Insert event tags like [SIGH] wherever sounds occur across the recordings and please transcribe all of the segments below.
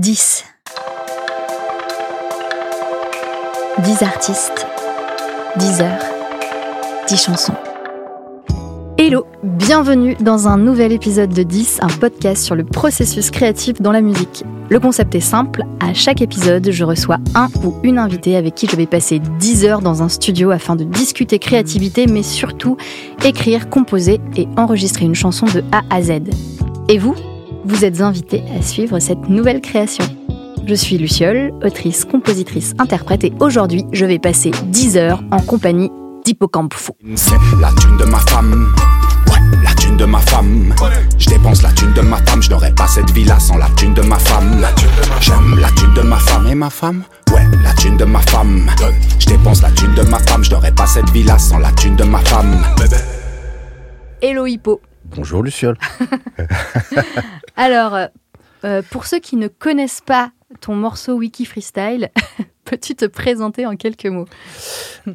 10. 10 artistes, 10 heures, 10 chansons. Hello, bienvenue dans un nouvel épisode de 10, un podcast sur le processus créatif dans la musique. Le concept est simple, à chaque épisode, je reçois un ou une invitée avec qui je vais passer 10 heures dans un studio afin de discuter créativité, mais surtout écrire, composer et enregistrer une chanson de A à Z. Et vous? Vous êtes invité à suivre cette nouvelle création. Je suis Luciole, autrice, compositrice, interprète et aujourd'hui je vais passer 10 heures en compagnie d'Hippocampe Fou. C'est la thune de ma femme. Ouais, la thune de ma femme. Je dépense la thune de ma femme. Je n'aurais pas cette vie-là sans la thune de ma femme. J'aime la thune de ma femme et ma femme? Ouais, la thune de ma femme. Je dépense la thune de ma femme. Je n'aurais pas cette vie-là sans la thune de ma femme. Hello Hippo. Bonjour Luciole. [LAUGHS] Alors, euh, euh, pour ceux qui ne connaissent pas ton morceau Wiki Freestyle, [LAUGHS] peux-tu te présenter en quelques mots?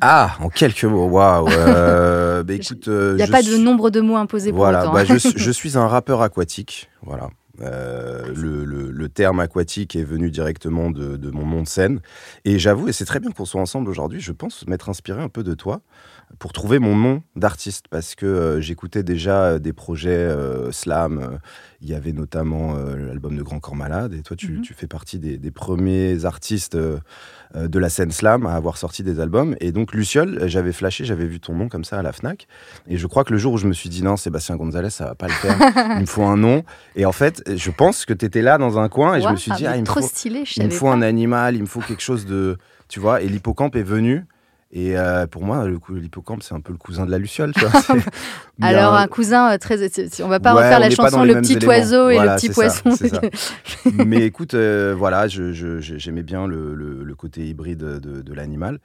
Ah, en quelques mots, waouh. euh, [LAUGHS] bah, écoute, euh, Il n'y a pas de nombre de mots imposés pour Voilà, autant. bah, je, [LAUGHS] suis- je suis un rappeur aquatique. Voilà. Euh, le, le- le terme aquatique est venu directement de, de mon nom de scène. Et j'avoue, et c'est très bien qu'on soit ensemble aujourd'hui, je pense m'être inspiré un peu de toi pour trouver mon nom d'artiste. Parce que euh, j'écoutais déjà euh, des projets euh, slam. Il y avait notamment l'album de Grand Corps Malade. Et toi, tu, Mhm. tu fais partie des, des premiers artistes de la scène slam à avoir sorti des albums. Et donc, Luciole, j'avais flashé, j'avais vu ton nom comme ça à la Fnac. Et je crois que le jour où je me suis dit non, Sébastien Gonzalez, ça va pas le faire, [LAUGHS] il me faut un nom. Et en fait, je pense que tu étais là dans un coin et je me suis dit, ah, il me faut, stylé, je il me savais faut pas. un animal, il me faut quelque chose de. Tu vois, et l'hippocampe est venu. Et euh, pour moi, l'hippocampe, c'est un peu le cousin de la luciole. Tu vois, [LAUGHS] Alors, un- un cousin euh, très. On va pas Ouais, refaire la chanson Le petit éléments. oiseau et Voilà, le petit poisson. ça. [LAUGHS] mais écoute, euh, voilà, j'aimais bien le, le- le côté hybride de, de l'animal.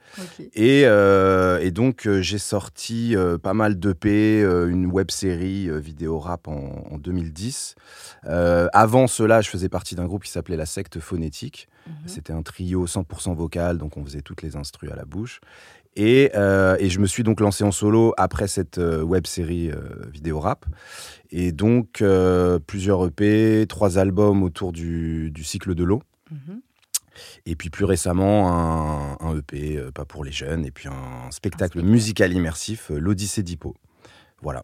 Et, euh, et donc, euh, j'ai sorti euh, pas mal d'EP, euh, une web série euh, vidéo rap en, en 2010. Euh, avant cela, je faisais partie d'un groupe qui s'appelait La Secte Phonétique. Mhm. C'était un trio 100% vocal, donc on faisait toutes les instrus à la bouche. Et, euh, et je me suis donc lancé en solo après cette euh, web série euh, vidéo rap. Et donc, plusieurs EP, trois albums autour du, du cycle de l'eau. Mhm. Et puis plus récemment, un, un EP, pas pour les jeunes, et puis un spectacle spectacle. musical immersif, l'Odyssée d'Hippo. Voilà.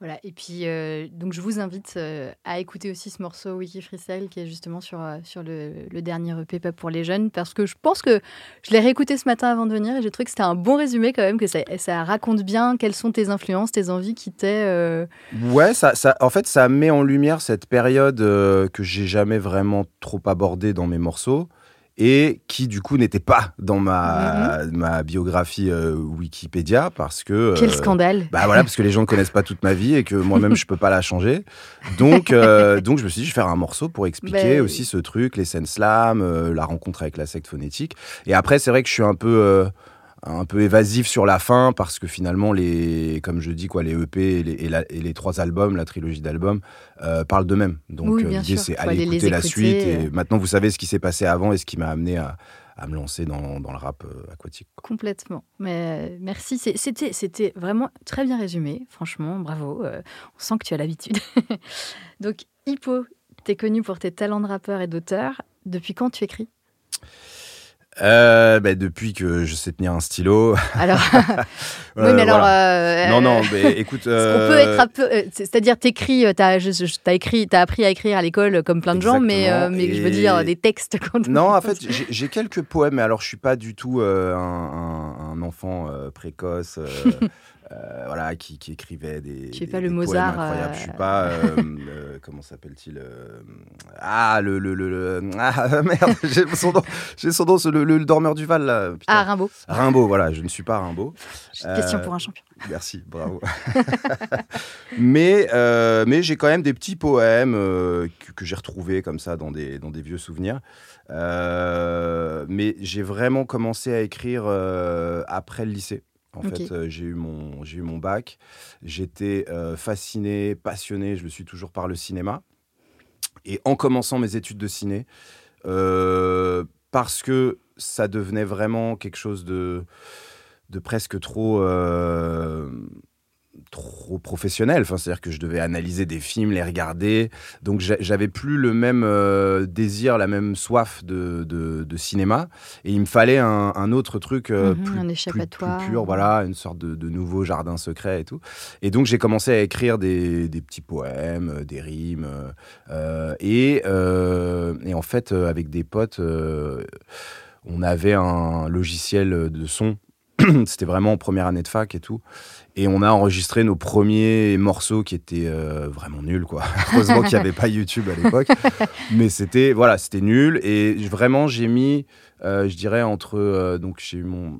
Voilà, et puis euh, donc je vous invite euh, à écouter aussi ce morceau Wiki Freestyle qui est justement sur, euh, sur le, dernier EP pour les jeunes parce que je pense que je l'ai réécouté ce matin avant de venir et j'ai trouvé que c'était un bon résumé quand même, que ça, ça raconte bien quelles sont tes influences, tes envies qui euh, Ouais, ça, ça, en fait, ça met en lumière cette période que j'ai jamais vraiment trop abordée dans mes morceaux et qui, du coup, n'était pas dans ma, ma biographie euh, Wikipédia parce que. Quel euh, scandale Bah voilà, parce que les gens ne connaissent pas toute ma vie et que moi-même je peux pas la changer. Donc, euh, [LAUGHS] donc je me suis dit, je vais faire un morceau pour expliquer Ben- aussi ce truc, les scènes slam, la rencontre avec la secte phonétique. Et après, c'est vrai que je suis un peu, un peu évasif sur la fin parce que finalement, les, comme je dis, quoi, les EP et les, et la- et les trois albums, la trilogie d'albums, euh, parlent d'eux-mêmes. Donc Oui, euh, l'idée, c'est aller les écouter la écouter, suite. Et euh. maintenant, vous savez ce qui s'est passé avant et ce qui m'a amené à, à me lancer dans, dans le rap euh, aquatique. Complètement. Mais euh, merci, c'était c'était vraiment très bien résumé, franchement, bravo. on sent que tu as l'habitude. [LAUGHS] donc Hippo, t'es connu pour tes talents de rappeur et d'auteur. Depuis quand tu écris? Euh, bah, depuis que je sais tenir un stylo. [LAUGHS] Alors, [LAUGHS] oui, mais alors. voilà. euh, Non, non, mais écoute. [LAUGHS] On euh, peut être un peu, euh, c'est- c'est-à-dire t'écris, t'as, écrit, t'as appris à écrire à l'école comme plein de gens, mais, je veux dire des textes. Quand Non, en fait, j'ai quelques poèmes, mais alors je suis pas du tout un, un- un enfant précoce, euh, euh, voilà, qui, qui écrivait des. Es des- pas le Mozart, incroyables. Je euh, suis pas. [LAUGHS] euh, euh, comment s'appelle-t-il euh, Ah, le, le, le, ah [LAUGHS] merde, j'ai son nom, j'ai son nom, le, le, le dormeur du Val là. putain. Ah, Rimbaud. Rimbaud, voilà, je ne suis pas Rimbaud. Question Euh, pour un champion. Merci, bravo. [LAUGHS] mais euh, mais j'ai quand même des petits poèmes euh, que, que j'ai retrouvés comme ça dans des, dans des vieux souvenirs. Euh, mais j'ai vraiment commencé à écrire euh, après le lycée. En fait, euh, j'ai eu, mon- j'ai eu mon bac. J'étais euh, fasciné, passionné, je le suis toujours par le cinéma. Et en commençant mes études de ciné, euh, parce que ça devenait vraiment quelque chose de, de presque trop, trop professionnel. Enfin, c'est-à-dire que je devais analyser des films, les regarder. Donc, j'a- j'avais plus le même euh, désir, la même soif de, de- de cinéma. Et il me fallait un, un autre truc euh, Mhm, plus, un échappatoire. plus pur, voilà, une sorte de, de nouveau jardin secret et tout. Et donc, j'ai commencé à écrire des, des petits poèmes, euh, des rimes. euh, et, et en fait, avec des potes, on avait un logiciel de son. [CLEARS THROAT] C'était vraiment en première année de fac et tout. Et on a enregistré nos premiers morceaux qui étaient euh, vraiment nuls, quoi. [LAUGHS] Heureusement qu'il n'y avait pas YouTube à l'époque. [LAUGHS] Mais c'était, voilà, c'était nul. Et vraiment, j'ai mis, euh, je dirais, entre. euh, donc, j'ai eu mon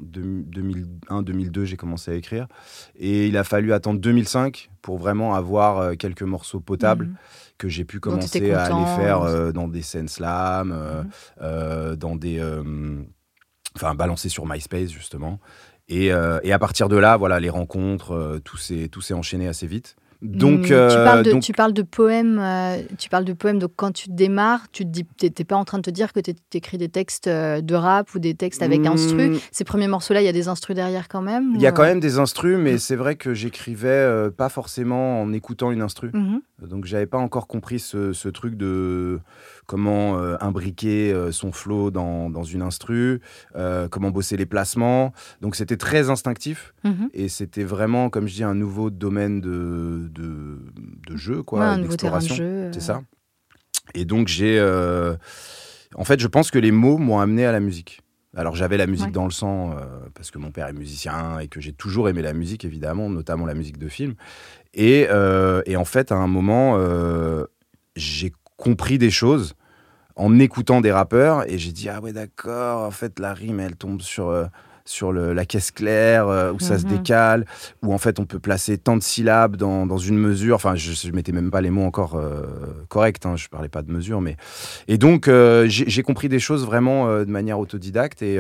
2001-2002, j'ai commencé à écrire. Et il a fallu attendre 2005 pour vraiment avoir quelques morceaux potables Mhm. que j'ai pu commencer à aller faire euh, dans des scènes slam, euh, Mhm. euh, dans des. Enfin, balancer sur MySpace, justement. Et, euh, et à partir de là, voilà, les rencontres, euh, tout s'est enchaîné assez vite. Donc, Mm, tu, euh, parles de, donc- tu parles de poèmes, euh, tu parles de poèmes. Donc quand tu démarres, tu te dis, t'es pas en train de te dire que tu écris des textes euh, de rap ou des textes avec instru. Mm, Ces premiers morceaux-là, il y a des instrus derrière quand même. Il y a ou, quand euh, même des instrus, mais c'est vrai que j'écrivais euh, pas forcément en écoutant une instru. mhm. Donc j'avais pas encore compris ce, ce truc de comment euh, imbriquer euh, son flow dans, dans une instru, euh, comment bosser les placements. Donc c'était très instinctif Mhm. et c'était vraiment, comme je dis, un nouveau domaine de, de, de jeu, quoi, Ouais, un nouveau terrain de jeu. C'est ça. Et donc j'ai... En fait, je pense que les mots m'ont amené à la musique. Alors j'avais la musique Ouais. dans le sang euh, parce que mon père est musicien et que j'ai toujours aimé la musique, évidemment, notamment la musique de film. Et, euh, et en fait, à un moment, euh, j'ai compris des choses en écoutant des rappeurs et j'ai dit ah ouais d'accord en fait la rime elle tombe sur euh, sur le- la caisse claire euh, où ça se Mhm. décale où en fait on peut placer tant de syllabes dans, dans une mesure enfin je, je mettais même pas les mots encore euh, corrects hein, je parlais pas de mesure mais et donc euh, j'ai compris des choses vraiment de manière autodidacte et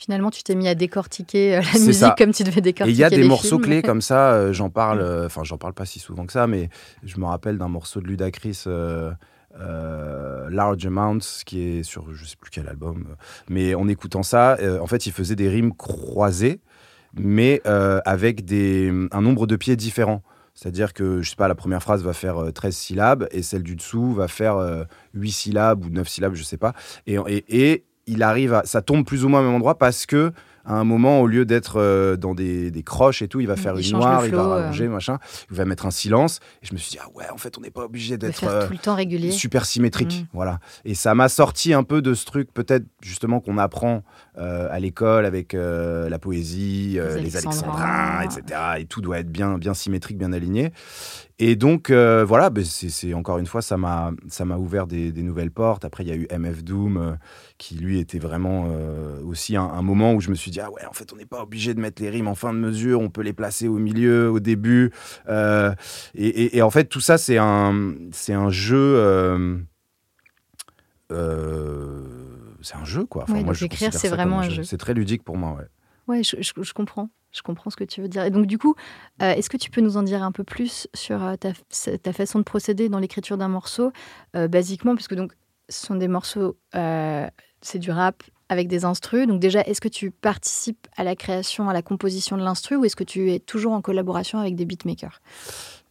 Finalement, tu t'es mis à décortiquer la musique ça. comme tu devais et décortiquer il y a des morceaux films. clés comme ça, j'en [LAUGHS] parle, Mm. euh, enfin j'en parle pas si souvent que ça, mais je me rappelle d'un morceau de Ludacris, euh, Large Amounts, qui est sur je sais plus quel album, euh, mais en écoutant ça, euh, en fait il faisait des rimes croisées, mais avec des, un nombre de pieds différents. C'est-à-dire que, je sais pas, la première phrase va faire euh, 13 syllabes et celle du dessous va faire euh, 8 syllabes ou 9 syllabes, je sais pas. Et, et, et il arrive à. Ça tombe plus ou moins au même endroit parce que, à un moment, au lieu d'être euh, dans des, des croches et tout, il va Il faire une noire, il va euh. rallonger, machin. Il va mettre un silence. Et je me suis dit, ah ouais, en fait, on n'est pas obligé d'être. euh, tout le temps régulier. super symétrique. Mm. Voilà. Et ça m'a sorti un peu de ce truc, peut-être justement qu'on apprend euh, à l'école avec euh, la poésie, euh, Les alexandrins. etc. Et tout doit être bien, bien symétrique, bien aligné. Et donc, voilà, ben, c'est encore une fois, ça m'a ouvert des, des nouvelles portes. Après, il y a eu MF Doom, qui lui était vraiment aussi un, un moment où je me suis dit, ah ouais, en fait, on n'est pas obligé de mettre les rimes en fin de mesure, on peut les placer au milieu, au début. Et, et- et en fait, tout ça, c'est un, c'est un jeu. euh, c'est un jeu, quoi. Ouais, donc je écrire, c'est vraiment un jeu. C'est très ludique pour moi, ouais. Ouais, je, je- je comprends. Je comprends ce que tu veux dire. Et donc, du coup, euh, est-ce que tu peux nous en dire un peu plus sur euh, ta, ta façon de procéder dans l'écriture d'un morceau? Euh, Basiquement, parce que donc, ce sont des morceaux, euh, c'est du rap avec des instrus. Donc, déjà, est-ce que tu participes à la création, à la composition de l'instru ou est-ce que tu es toujours en collaboration avec des beatmakers?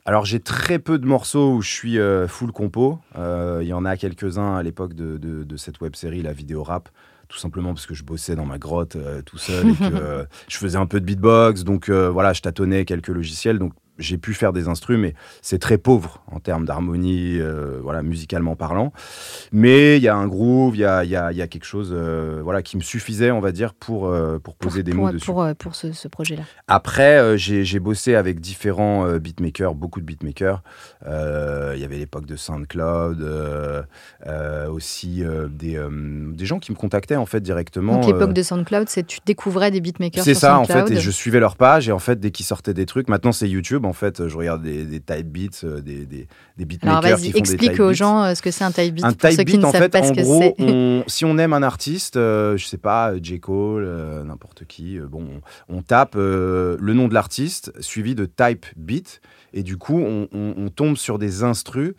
Alors j'ai très peu de morceaux où je suis euh, full compo. Euh, Il y en a quelques-uns à l'époque de, de- de cette web série, la vidéo rap. Tout simplement parce que je bossais dans ma grotte euh, tout seul et que [LAUGHS] je faisais un peu de beatbox. Donc voilà, je tâtonnais quelques logiciels. Donc j'ai pu faire des instrus, mais c'est très pauvre en termes d'harmonie, euh, voilà, musicalement parlant. Mais il y a un groove, il y a, y a- y a quelque chose euh, voilà, qui me suffisait, on va dire, pour, euh, pour pour, poser des pour, mots dessus. pour, euh, pour ce, ce projet-là Après, j'ai bossé avec différents beatmakers, beaucoup de beatmakers. Il y avait l'époque de SoundCloud, aussi des, des gens qui me contactaient en fait directement. Donc, l'époque de SoundCloud, c'est tu découvrais des beatmakers c'est ça en fait, et je suivais leur page et en fait dès qu'ils sortaient des trucs, maintenant c'est YouTube en fait, je regarde des, des type beats, euh, des, des, des beatmakers Alors, qui font des explique type aux beats. gens euh, ce que c'est un type beat Un pour type ceux qui beat, ne en savent fait, pas en ce que gros, c'est. on- [LAUGHS] si on aime un artiste, euh, je sais pas, J. Cole, euh, n'importe qui, euh, bon, on, on tape euh, le nom de l'artiste suivi de type beat, et du coup, on, tombe sur des instrus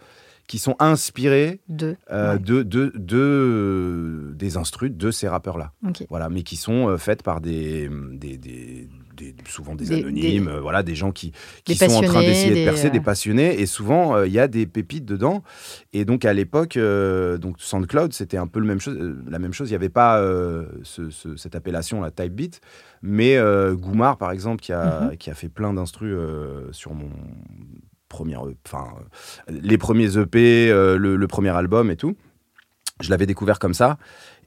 qui sont inspirés Deux. euh, Ouais. de, de, de- des instrus de ces rappeurs-là. Ok. Voilà, mais qui sont euh, faites par des, des, des, des- souvent des, Des- anonymes, euh, voilà, des gens qui, qui Des sont en train d'essayer de des, percer, euh, des passionnés, et souvent euh, il y a des pépites dedans. Et donc à l'époque, euh, donc SoundCloud, c'était un peu le même chose, euh, la même chose. Il n'y avait pas euh, ce- ce- cette appellation, la type beat, mais euh, Goumar, par exemple, qui a, Mhm. qui a fait plein d'instrus euh, sur mon premier, enfin euh, les premiers EP, euh, le, le premier album et tout. Je l'avais découvert comme ça.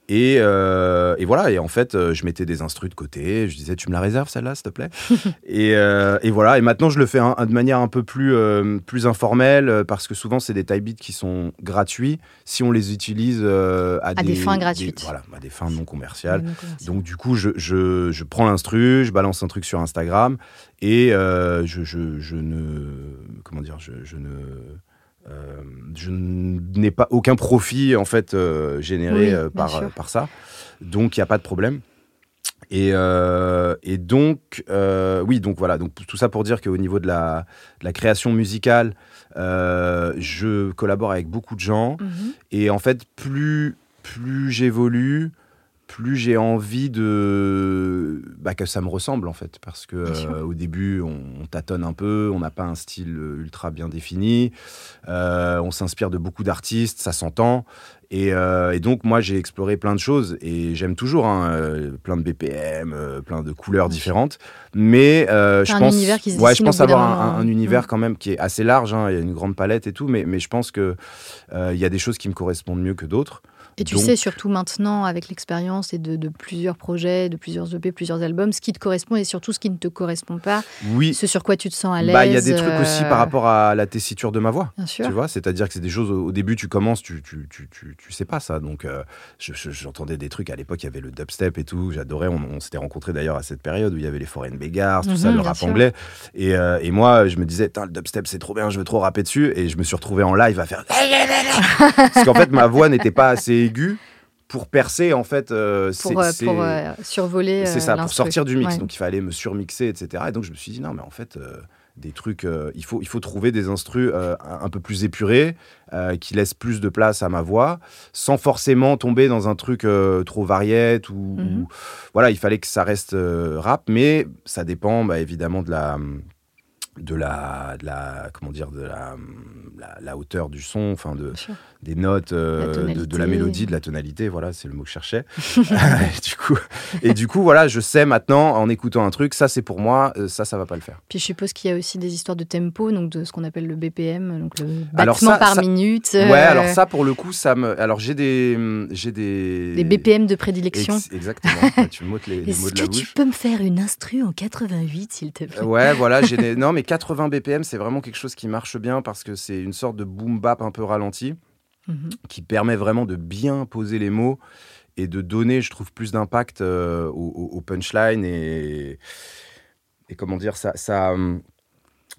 Et, euh, et voilà, et en fait, euh, je mettais des instrus de côté. Je disais, tu me la réserves celle-là, s'il te plaît [LAUGHS] et, euh, et voilà, et maintenant je le fais un- un- de manière un peu plus, euh, plus informelle parce que souvent c'est des type beats qui sont gratuits si on les utilise à, À des fins gratuites. voilà, à des fins non commerciales. Donc, Donc du coup, je, je, je prends l'instru, je balance un truc sur Instagram et je, ne comment dire, je ne euh, je n'ai pas aucun profit en fait euh, généré Oui, euh, par, par ça. Donc il n'y a pas de problème. Et, et donc, oui, donc voilà, donc tout ça pour dire qu'au niveau de la, de la création musicale, je collabore avec beaucoup de gens. Mhm. Et en fait, plus, plus j'évolue, plus j'ai envie de bah, que ça me ressemble en fait. Parce que euh, au début, on, on tâtonne un peu, on n'a pas un style euh, ultra bien défini. Euh, on s'inspire de beaucoup d'artistes, ça s'entend. Et, euh, et donc, moi, j'ai exploré plein de choses et j'aime toujours hein, plein de BPM, plein de couleurs différentes. Mais je pense, ouais, je avoir un, un univers Mm. quand même qui est assez large. hein, il y a une grande palette et tout, mais, mais je pense que il y a des choses qui me correspondent mieux que d'autres. Et tu Donc- sais surtout maintenant, avec l'expérience et de, de plusieurs projets, de plusieurs EP, plusieurs albums, ce qui te correspond et surtout ce qui ne te correspond pas, Oui, ce sur quoi tu te sens à l'aise. bah il y a des trucs aussi euh, par rapport à la tessiture de ma voix. Bien sûr. Tu vois, c'est-à-dire que c'est des choses au début, tu commences, tu, tu, tu, tu, tu sais pas ça. Donc, euh, je- je- j'entendais des trucs à l'époque, il y avait le dubstep et tout. J'adorais. On, on s'était rencontrés d'ailleurs à cette période où il y avait les Foreign Beggars, tout ça, Mhm, le rap sûr. anglais. Et, euh, et moi, je me disais, le dubstep, c'est trop bien, je veux trop rapper dessus. Et je me suis retrouvé en live à faire. [LAUGHS] [LAUGHS] Parce qu'en fait, ma voix n'était pas assez pour percer, en fait. euh, Pour, euh, pour, euh, survoler. c'est ça, pour sortir du mix. Ouais. Donc il fallait me surmixer, etc. Et donc je me suis dit, non, mais en fait, des trucs, il, faut, il faut trouver des instrus un, peu plus épurés, qui laissent plus de place à ma voix, sans forcément tomber dans un truc trop variette. Ou, Mhm. ou- voilà, il fallait que ça reste rap, mais ça dépend bah, évidemment de la de la, de la comment dire de la, la, la hauteur du son enfin de des notes euh, de, de la mélodie de la tonalité voilà c'est le mot que je cherchais. [LAUGHS] [LAUGHS] Et du coup et du coup voilà je sais maintenant en écoutant un truc ça c'est pour moi euh, ça ça va pas le faire. Puis je suppose qu'il y a aussi des histoires de tempo, donc de ce qu'on appelle le BPM, donc le Alors battement ça- par ça- minute. ouais euh, alors ça pour le coup ça me alors j'ai des j'ai des Des BPM de prédilection. Ex- exactement. Tu me les, [LAUGHS] les mots Est-ce de la que tu peux me faire une instru en 88, s'il te plaît? Ouais, voilà, j'ai des... non mais 80 BPM, c'est vraiment quelque chose qui marche bien parce que c'est une sorte de boom bap un peu ralenti Mhm. qui permet vraiment de bien poser les mots et de donner, je trouve, plus d'impact euh, au, punchline et et comment dire ça ça hum,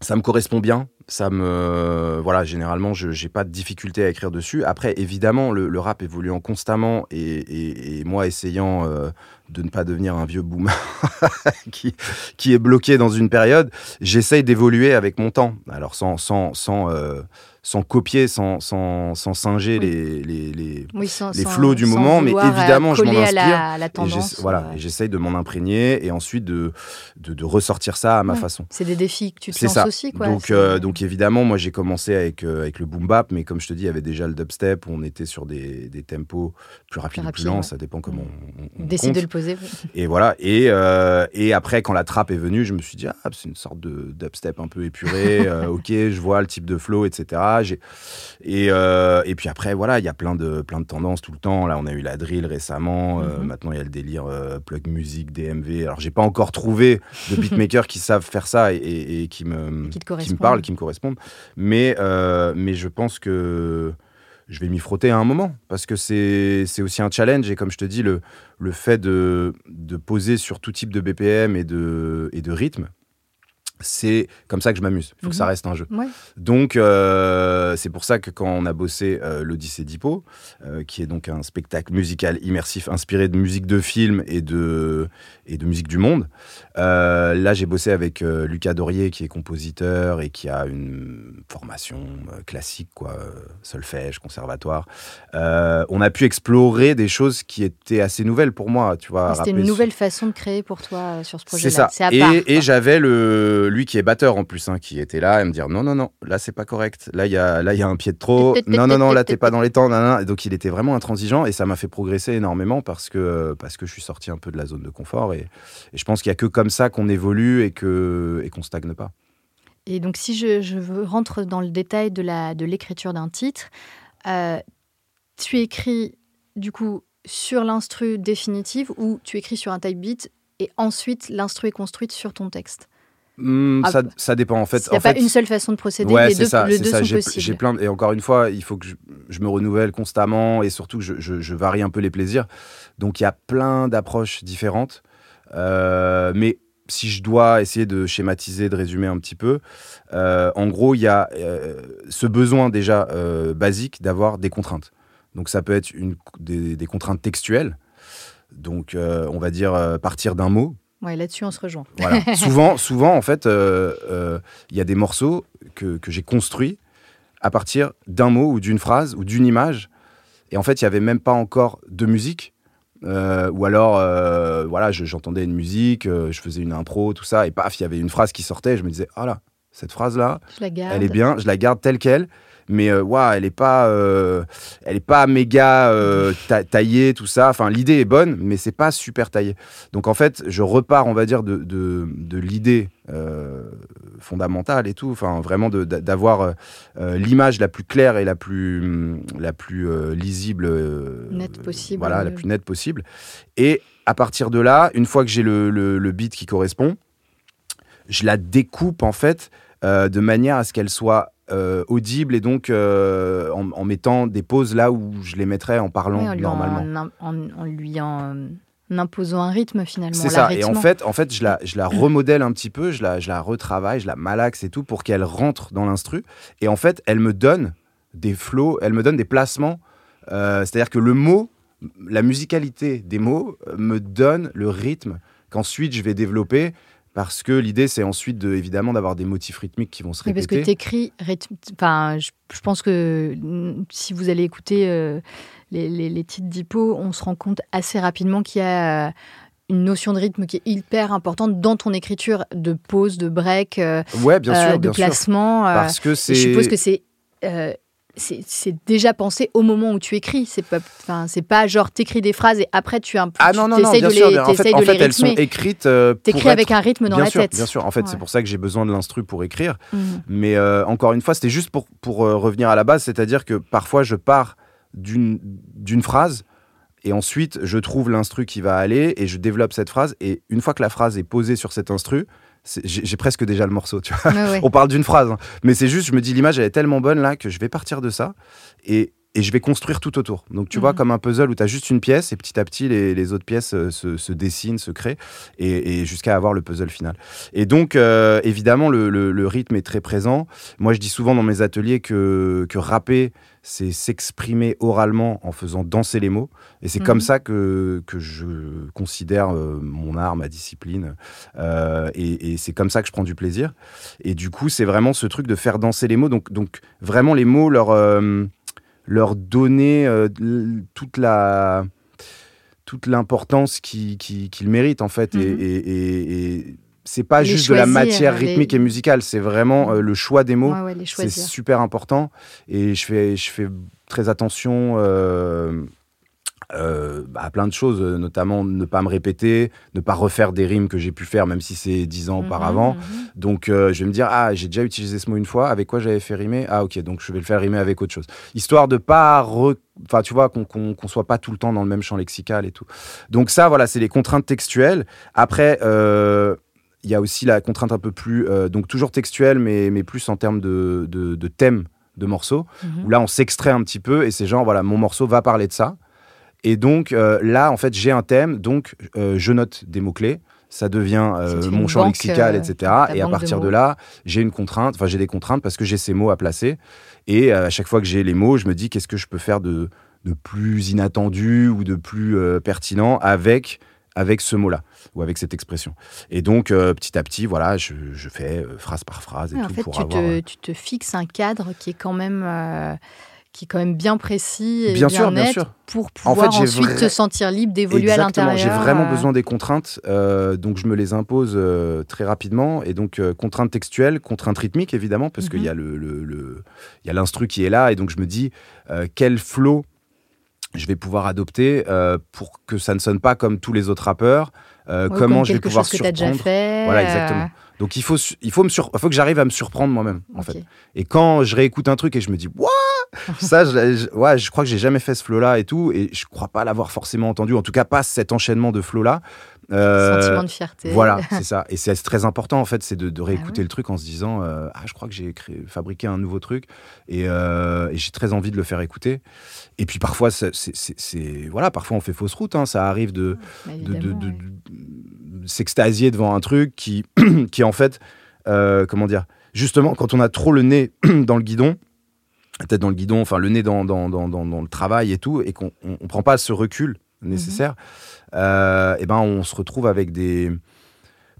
ça me correspond bien. Ça me voilà, généralement, je j'ai pas de difficulté à écrire dessus. Après, évidemment, le, le rap évoluant constamment et, et- et moi essayant euh, de ne pas devenir un vieux boomer [LAUGHS] qui, qui est bloqué dans une période, j'essaye d'évoluer avec mon temps. Alors sans sans sans euh, sans copier, sans sans, sans singer Oui. les, les, les, Oui, sans, les flots du moment, mais euh, évidemment, je m'en coller à la- inspire. à la et tendance. voilà, euh, et j'essaye de m'en imprégner et ensuite de, de, de ressortir ça à ma Ouais. façon. C'est des défis que tu te lances ça. aussi, quoi. Donc, euh, donc évidemment, moi j'ai commencé avec, euh, avec le boom bap, mais comme je te dis, il y avait déjà le dubstep, où on était sur des, des tempos plus rapides ou plus rapide, lents, ouais. ça dépend comment on, on- on Décide compte. de le oui. Et voilà. Et, euh, et après, quand la trappe est venue, je me suis dit, ah, c'est une sorte de dubstep un peu épuré. [LAUGHS] euh, ok, je vois le type de flow, etc. Et, euh, et puis après, voilà, il y a plein de, plein de tendances tout le temps. Là, on a eu la drill récemment. Mhm. maintenant, il y a le délire plug music, DMV. Alors, j'ai pas encore trouvé de [LAUGHS] beatmakers qui savent faire ça et, et- et qui me, Qui me parlent, qui me correspondent. Mais, mais je pense que je vais m'y frotter à un moment parce que c'est aussi un challenge et comme je te dis le, fait de, poser sur tout type de BPM et et de rythme c'est comme ça que je m'amuse. Il faut que ça Mhm. reste un jeu. Ouais. Donc, euh, c'est pour ça que quand on a bossé euh, l'Odyssée d'Hippo, euh, qui est donc un spectacle musical immersif inspiré de musique de film et de, et de musique du monde, là, j'ai bossé avec Lucas Dorier, qui est compositeur et qui a une formation classique, quoi, solfège, conservatoire. On a pu explorer des choses qui étaient assez nouvelles pour moi, tu vois. C'était une nouvelle façon de créer pour toi sur ce c'est projet-là. ça. à et j'avais le lui qui est batteur en plus, hein, qui était là à me dire non non non, là c'est pas correct. Là il y a là il y a un pied de trop. Non non non, là t'es pas dans les temps. nan, nan. Et Donc il était vraiment intransigeant et ça m'a fait progresser énormément parce que parce que je suis sorti un peu de la zone de confort et, et je pense qu'il y a que comme ça qu'on évolue et que et qu'on stagne pas. Et donc, si je, rentre dans le détail de la de l'écriture d'un titre, euh, tu écris du coup sur l'instru définitive ou tu écris sur un type beat et ensuite l'instru est construite sur ton texte? Hmm, Ah, ça, ça dépend en fait. Il n'y a en pas fait, une seule façon de procéder, Ouais, les deux, ça, les c'est deux ça. sont possibles. J'ai plein de- et encore une fois, il faut que je, je me renouvelle constamment et surtout que je, je- je varie un peu les plaisirs. Donc il y a plein d'approches différentes. Euh, mais si je dois essayer de schématiser, de résumer un petit peu, euh, en gros, il y a euh, ce besoin déjà basique d'avoir des contraintes. Donc ça peut être une, des, des contraintes textuelles. Donc on va dire partir d'un mot. Ouais, là-dessus, on se rejoint. Voilà. [LAUGHS] souvent, souvent, en fait, euh, euh, il y a des morceaux que, que j'ai construits à partir d'un mot ou d'une phrase ou d'une image. Et en fait, il n'y avait même pas encore de musique. Euh, ou alors, euh, voilà, je- j'entendais une musique, euh, je faisais une impro, tout ça, et paf, il y avait une phrase qui sortait. Et je me disais, ah là, cette phrase-là, elle est bien, je la garde telle qu'elle, mais euh, ouah, elle est pas, euh, elle est pas méga euh, ta- taillée, tout ça. Enfin, l'idée est bonne, mais c'est pas super taillé. Donc en fait, je repars, on va dire, de, de, de l'idée euh, fondamentale et tout. Enfin, vraiment d'avoir l'image la plus claire et la plus, hum, la plus lisible, Nette possible. Voilà, la plus nette possible. Et à partir de là, une fois que j'ai le, le, le beat qui correspond, je la découpe en fait euh, de manière à ce qu'elle soit euh, audible et donc euh, en, en mettant des pauses là où je les mettrais en parlant en lui, normalement. En, lui en, euh, imposant un rythme finalement. C'est ça. Et en fait, en fait, je la, je la remodèle un petit peu, je la, je la retravaille, je la malaxe et tout pour qu'elle rentre dans l'instru. Et en fait, elle me donne des flows, elle me donne des placements. C'est-à-dire que le mot, la musicalité des mots me donne le rythme qu'ensuite je vais développer. Parce que l'idée, c'est ensuite de, évidemment d'avoir des motifs rythmiques qui vont se Oui, parce répéter. que t'écris, rythme- enfin, je, je pense que mm, si vous allez écouter euh, les, les- les titres d'Hippo, on se rend compte assez rapidement qu'il y a euh, une notion de rythme qui est hyper importante dans ton écriture, de pause, de break, euh, Ouais, bien euh, sûr, de bien sûr. placement. euh, Parce que c'est. je suppose que c'est c'est déjà pensé au moment où tu écris. C'est pas, enfin, c'est pas genre t'écris des phrases et après tu, un, Ah non, non, non, bien de sûr. les, En fait, en elles sont rythmer. écrites. euh, T'écris être- avec un rythme dans bien la sûr, tête. Bien sûr, en fait, Ouais. c'est pour ça que j'ai besoin de l'instru pour écrire. Mhm. Mais euh, encore une fois, c'était juste pour, pour euh, revenir à la base, c'est-à-dire que parfois je pars d'une d'une phrase et ensuite je trouve l'instru qui va aller et je développe cette phrase. Et une fois que la phrase est posée sur cet instru, j'ai presque déjà le morceau, tu vois. Ouais, ouais. [LAUGHS] On parle d'une phrase, hein. mais c'est juste, je me dis, l'image, elle est tellement bonne là que je vais partir de ça et, et je vais construire tout autour. Donc, tu vois, Mhm. comme un puzzle où tu as juste une pièce et petit à petit, les, les autres pièces euh, se, se dessinent, se créent et, et jusqu'à avoir le puzzle final. Et donc, euh, évidemment, le, le- le rythme est très présent. Moi, je dis souvent dans mes ateliers que, que rapper, c'est s'exprimer oralement en faisant danser les mots. Et c'est Mhm. comme ça que, que je considère euh, mon art, ma discipline. Euh, et et c'est comme ça que je prends du plaisir. Et du coup, c'est vraiment ce truc de faire danser les mots. Donc, donc vraiment, les mots leur, euh, leur donner euh, toute la toute l'importance qu'ils qui, méritent en fait. Et, Mhm. et, et- et c'est pas Les juste de la matière les- rythmique et musicale c'est vraiment euh, le choix des mots. Ouais, ouais, les c'est super important. Et je fais, je fais très attention euh, euh, bah, à plein de choses, euh, notamment ne pas me répéter, ne pas refaire des rimes que j'ai pu faire même si c'est dix ans Mhm, auparavant. mhm. Donc euh, je vais me dire, ah j'ai déjà utilisé ce mot une fois, avec quoi j'avais fait rimer? Ah ok, donc je vais le faire rimer avec autre chose. Histoire de pas... re- Enfin tu vois, qu'on qu'on soit pas tout le temps dans le même champ lexical et tout. Donc ça, voilà, c'est les contraintes textuelles. Après... euh, il y a aussi la contrainte un peu plus, euh, donc toujours textuelle, mais, mais plus en termes de, de, de thème de morceau, Mhm. où là on s'extrait un petit peu et c'est genre, voilà, mon morceau va parler de ça. Et donc euh, là, en fait, j'ai un thème, donc euh, je note des mots-clés ça devient euh, mon champ banque, lexical, etc. Et à de partir de, là, j'ai une contrainte, enfin j'ai des contraintes parce que j'ai ces mots à placer. Et à chaque fois que j'ai les mots, je me dis qu'est-ce que je peux faire de, de plus inattendu ou de plus pertinent avec, avec ce mot-là ou avec cette expression. Et donc, euh, petit à petit, voilà, je, je fais euh, phrase par phrase et Ouais, en tout fait, pour tu, avoir. te, tu te fixes un cadre qui est quand même, euh, qui est quand même bien précis et Bien bien, sûr, bien net sûr. pour En fait, pouvoir ensuite vra- te sentir libre d'évoluer à l'intérieur. j'ai vraiment euh, besoin des contraintes, euh, donc je me les impose euh, très rapidement. Et donc, contraintes textuelles, contraintes rythmiques, évidemment, parce qu'il Mhm. y a le, le- le- a l'instru qui est là. Et donc, je me dis, quel flow je vais pouvoir adopter pour que ça ne sonne pas comme tous les autres rappeurs ouais, Comment comme je vais pouvoir chose que tu as déjà surprendre fait. Voilà, exactement. Donc, il faut, il faut, me sur- il faut que j'arrive à me surprendre moi-même, en fait. Et quand je réécoute un truc et je me dis, What ça, je, je- ouais, je crois que j'ai jamais fait ce flow-là et tout, et je crois pas l'avoir forcément entendu, en tout cas pas cet enchaînement de flow-là. Euh, Sentiment de fierté. voilà, c'est ça. Et c'est très important, en fait, c'est de, de réécouter ouais. le truc en se disant euh, Ah, je crois que j'ai fabriqué un nouveau truc et, euh, et j'ai très envie de le faire écouter. Et puis parfois, c'est- voilà, parfois on fait fausse route, hein, ça arrive de, Mais de, ouais. s'extasier devant un truc qui, [CLEARS THROAT] qui en fait, euh, comment dire, justement, quand on a trop le nez [CLEARS THROAT] dans le guidon, la tête dans le guidon, enfin le nez dans, dans, dans, dans- le travail et tout, et qu'on on, on prend pas ce recul nécessaire, euh, et ben on se retrouve avec des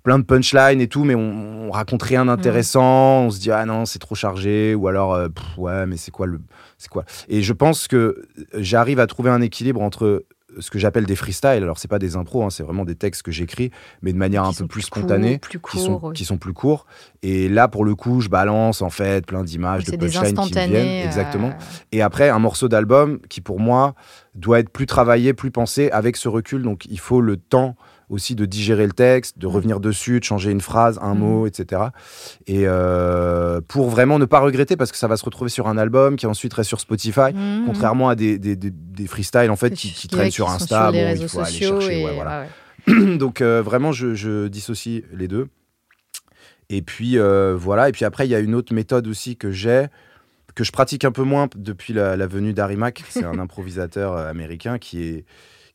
plein de punchlines et tout, mais on, on raconte rien d'intéressant. On se dit ah non c'est trop chargé, ou alors euh, pff, ouais mais c'est quoi le c'est quoi? Et je pense que j'arrive à trouver un équilibre entre ce que j'appelle des freestyles. Alors c'est pas des impros, hein, c'est vraiment des textes que j'écris, mais de manière Qui un peu plus spontanée plus qui sont, courts, oui. qui sont plus courts. Et là, pour le coup, je balance en fait plein d'images, de punchlines qui me viennent. euh, Exactement. Et après, un morceau d'album qui, pour moi, doit être plus travaillé, plus pensé avec ce recul. Donc, il faut le temps aussi de digérer le texte, de Mm. revenir dessus, de changer une phrase, un Mhm. mot, etc. Et euh, pour vraiment ne pas regretter, parce que ça va se retrouver sur un album qui ensuite reste sur Spotify. mhm. Contrairement à des, des, des- des freestyles en fait qui, traînent qui sur Insta, sur les bon, réseaux il faut aller chercher, et ouais, voilà. ouais, ouais. [CLEARS THROAT] Donc euh, vraiment, je, je dissocie les deux. Et puis euh, voilà. Et puis après, il y a une autre méthode aussi que j'ai, que je pratique un peu moins depuis la, la venue d'Arimac. C'est un [LAUGHS] improvisateur américain qui est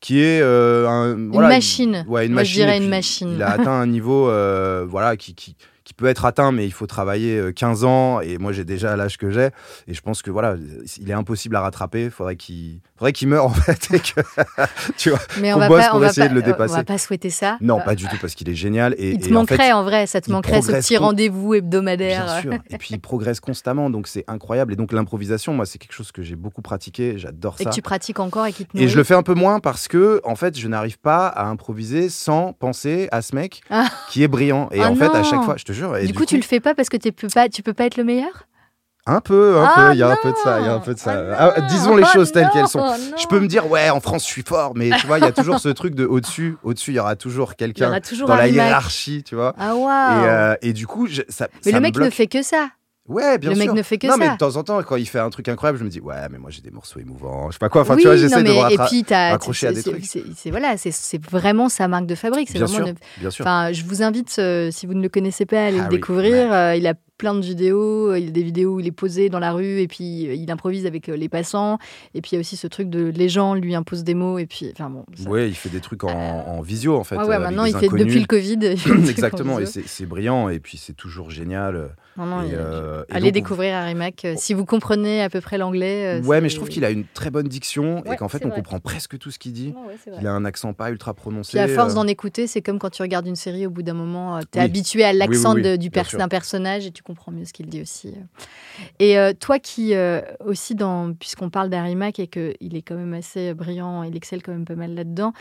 qui est euh, un, Une voilà, machine. Ouais, une Moi, machine. je dirais une puis, machine. Il a atteint un niveau, euh, voilà, qui, qui qui peut être atteint, mais il faut travailler euh, 15 ans. Et moi, j'ai déjà l'âge que j'ai. Et je pense que voilà, il est impossible à rattraper. Faudrait qu'il faudrait qu'il meure en fait. Et que, [LAUGHS] tu vois. Mais qu'on on va bosse pas, pour on va essayer pas, de le euh, On dépasser. va pas souhaiter ça. Non, Euh, pas du tout, parce qu'il est génial. Et, Il te et en manquerait fait, en vrai, ça te manquerait ce petit rendez-vous hebdomadaire. Bien sûr. Et puis il progresse constamment, donc c'est incroyable. Et donc l'improvisation, moi, c'est quelque chose que j'ai beaucoup pratiqué. J'adore Et ça. que tu pratiques encore et qui te Et je le fais un peu moins parce que, en fait, je n'arrive pas à improviser sans penser à ce mec Ah. qui est brillant. Et Ah en fait, à chaque fois, je te jure. Et Du coup, tu le fais pas parce que tu peux pas, tu peux pas être le meilleur? Un peu, un Ah peu. Il y a un peu de ça. Il y a un peu de ça. Ah Ah, disons les Ah choses telles qu'elles sont. non. Je peux me dire, ouais, en France, je suis fort, mais tu vois, il y a toujours ce truc de au-dessus. Au-dessus, il y aura toujours quelqu'un dans la hiérarchie, tu vois. Ah Et, euh, et du coup, je- ça, Mais ça le me mec ne fait que ça. Ouais, bien le sûr. mec ne fait que non, ça. mais de temps en temps, quand il fait un truc incroyable, je me dis, ouais, mais moi j'ai des morceaux émouvants. Je sais pas quoi. Enfin, oui, tu vois, non, j'essaie de raccrocher à des trucs. c'est- voilà, c'est- vraiment sa marque de fabrique. Bien sûr, une- bien sûr. Enfin, je vous invite, euh, si vous ne le connaissez pas, à aller le Harry découvrir. Euh, il a plein de vidéos. euh, Il y a des vidéos où il est posé dans la rue et puis il improvise avec les passants. Et puis il y a aussi ce truc de les gens lui imposent des mots. Et puis, enfin bon. ça- Ouais, il fait des trucs en, en visio en fait. Ouais, ouais, avec maintenant il fait depuis le Covid. [LAUGHS] Exactement, et c'est brillant, et puis c'est toujours génial. Non, non, et, il- euh, et Allez donc, découvrir Harry Mack. euh, Si vous comprenez à peu près l'anglais. euh, Ouais, mais je trouve qu'il a une très bonne diction, Ouais, et qu'en fait, on vrai. comprend presque tout ce qu'il dit. Non, ouais. Il a un accent pas ultra prononcé. Puis à force euh, d'en écouter, c'est comme quand tu regardes une série, au bout d'un moment, tu es Oui. habitué à l'accent oui, pers- d'un personnage et tu comprends mieux ce qu'il dit aussi. Et euh, toi qui, euh, aussi, dans, puisqu'on parle d'Harry Mack et qu'il est quand même assez brillant, il excelle quand même pas mal là-dedans,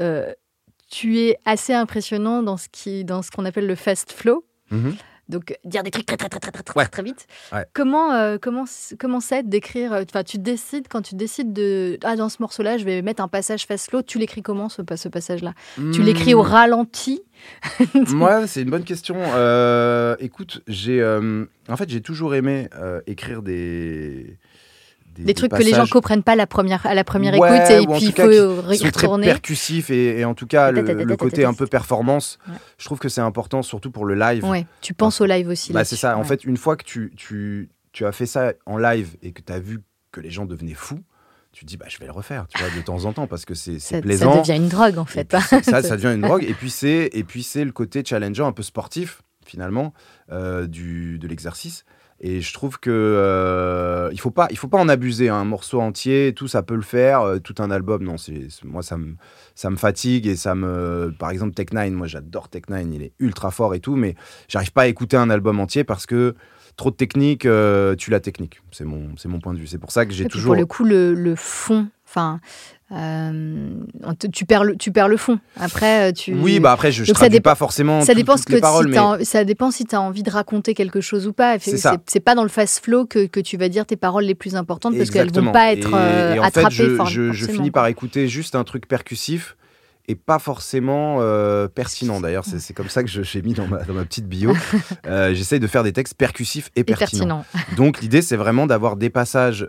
euh, tu es assez impressionnant dans ce, qui, dans ce qu'on appelle le fast flow. mhm. Donc dire des trucs très très très très très très, Ouais. très vite. Ouais. Comment euh, comment comment c'est d'écrire euh, Enfin, tu décides quand tu décides de ah dans ce morceau-là, je vais mettre un passage fast flow. Tu l'écris comment ce, ce passage-là? Tu l'écris au Hmm. ralenti? [LAUGHS] Ouais, c'est une bonne question. Euh, écoute, j'ai euh, en fait j'ai toujours aimé euh, écrire des Des trucs que les gens comprennent pas la première, à la première Ouais, écoute et puis il faut qui sont très retourner. percussifs et, et en tout cas le, le côté un peu performance. Ouais. Je trouve que c'est important surtout pour le live. Ouais, tu penses au live aussi. Bah, c'est ça. En fait, une fois que tu, tu, tu as fait ça en live et que tu as vu que les gens devenaient fous, tu te dis bah je vais le refaire, tu vois, de temps en temps parce que c'est plaisant. ça devient une drogue en fait. puis, ça, ça devient une [LAUGHS] drogue. Et puis c'est et puis c'est le côté challengeant, un peu sportif finalement euh, du de l'exercice. Et je trouve que euh, il faut pas il faut pas en abuser. hein. Un morceau entier, tout ça peut le faire. euh, tout un album, non. C'est moi ça me ça me fatigue et ça me par exemple Tech Nine. Moi j'adore Tech Nine. Il est ultra fort et tout, mais j'arrive pas à écouter un album entier parce que trop de technique, euh, tue la technique. C'est mon c'est mon point de vue. C'est pour ça que j'ai toujours Pour le coup, le, le fond, enfin, euh, tu- perds le, tu perds le fond. Après, euh, tu. oui bah après je, je traduis dépend- pas forcément ça dépend, toutes ce que les paroles, si mais ça dépend si tu as envie de raconter quelque chose ou pas. C'est pas dans le fast flow que, que tu vas dire tes paroles les plus importantes parce qu'elles Exactement. vont pas être Et- euh, et en attrapées fait, je, for- je- finis par écouter juste un truc percussif et pas forcément euh, pertinent. D'ailleurs, c'est comme ça que je- j'ai mis dans ma, dans ma petite bio. [LAUGHS] J'essaye de faire des textes percussifs et Et pertinents. pertinent. Donc l'idée, c'est vraiment d'avoir des passages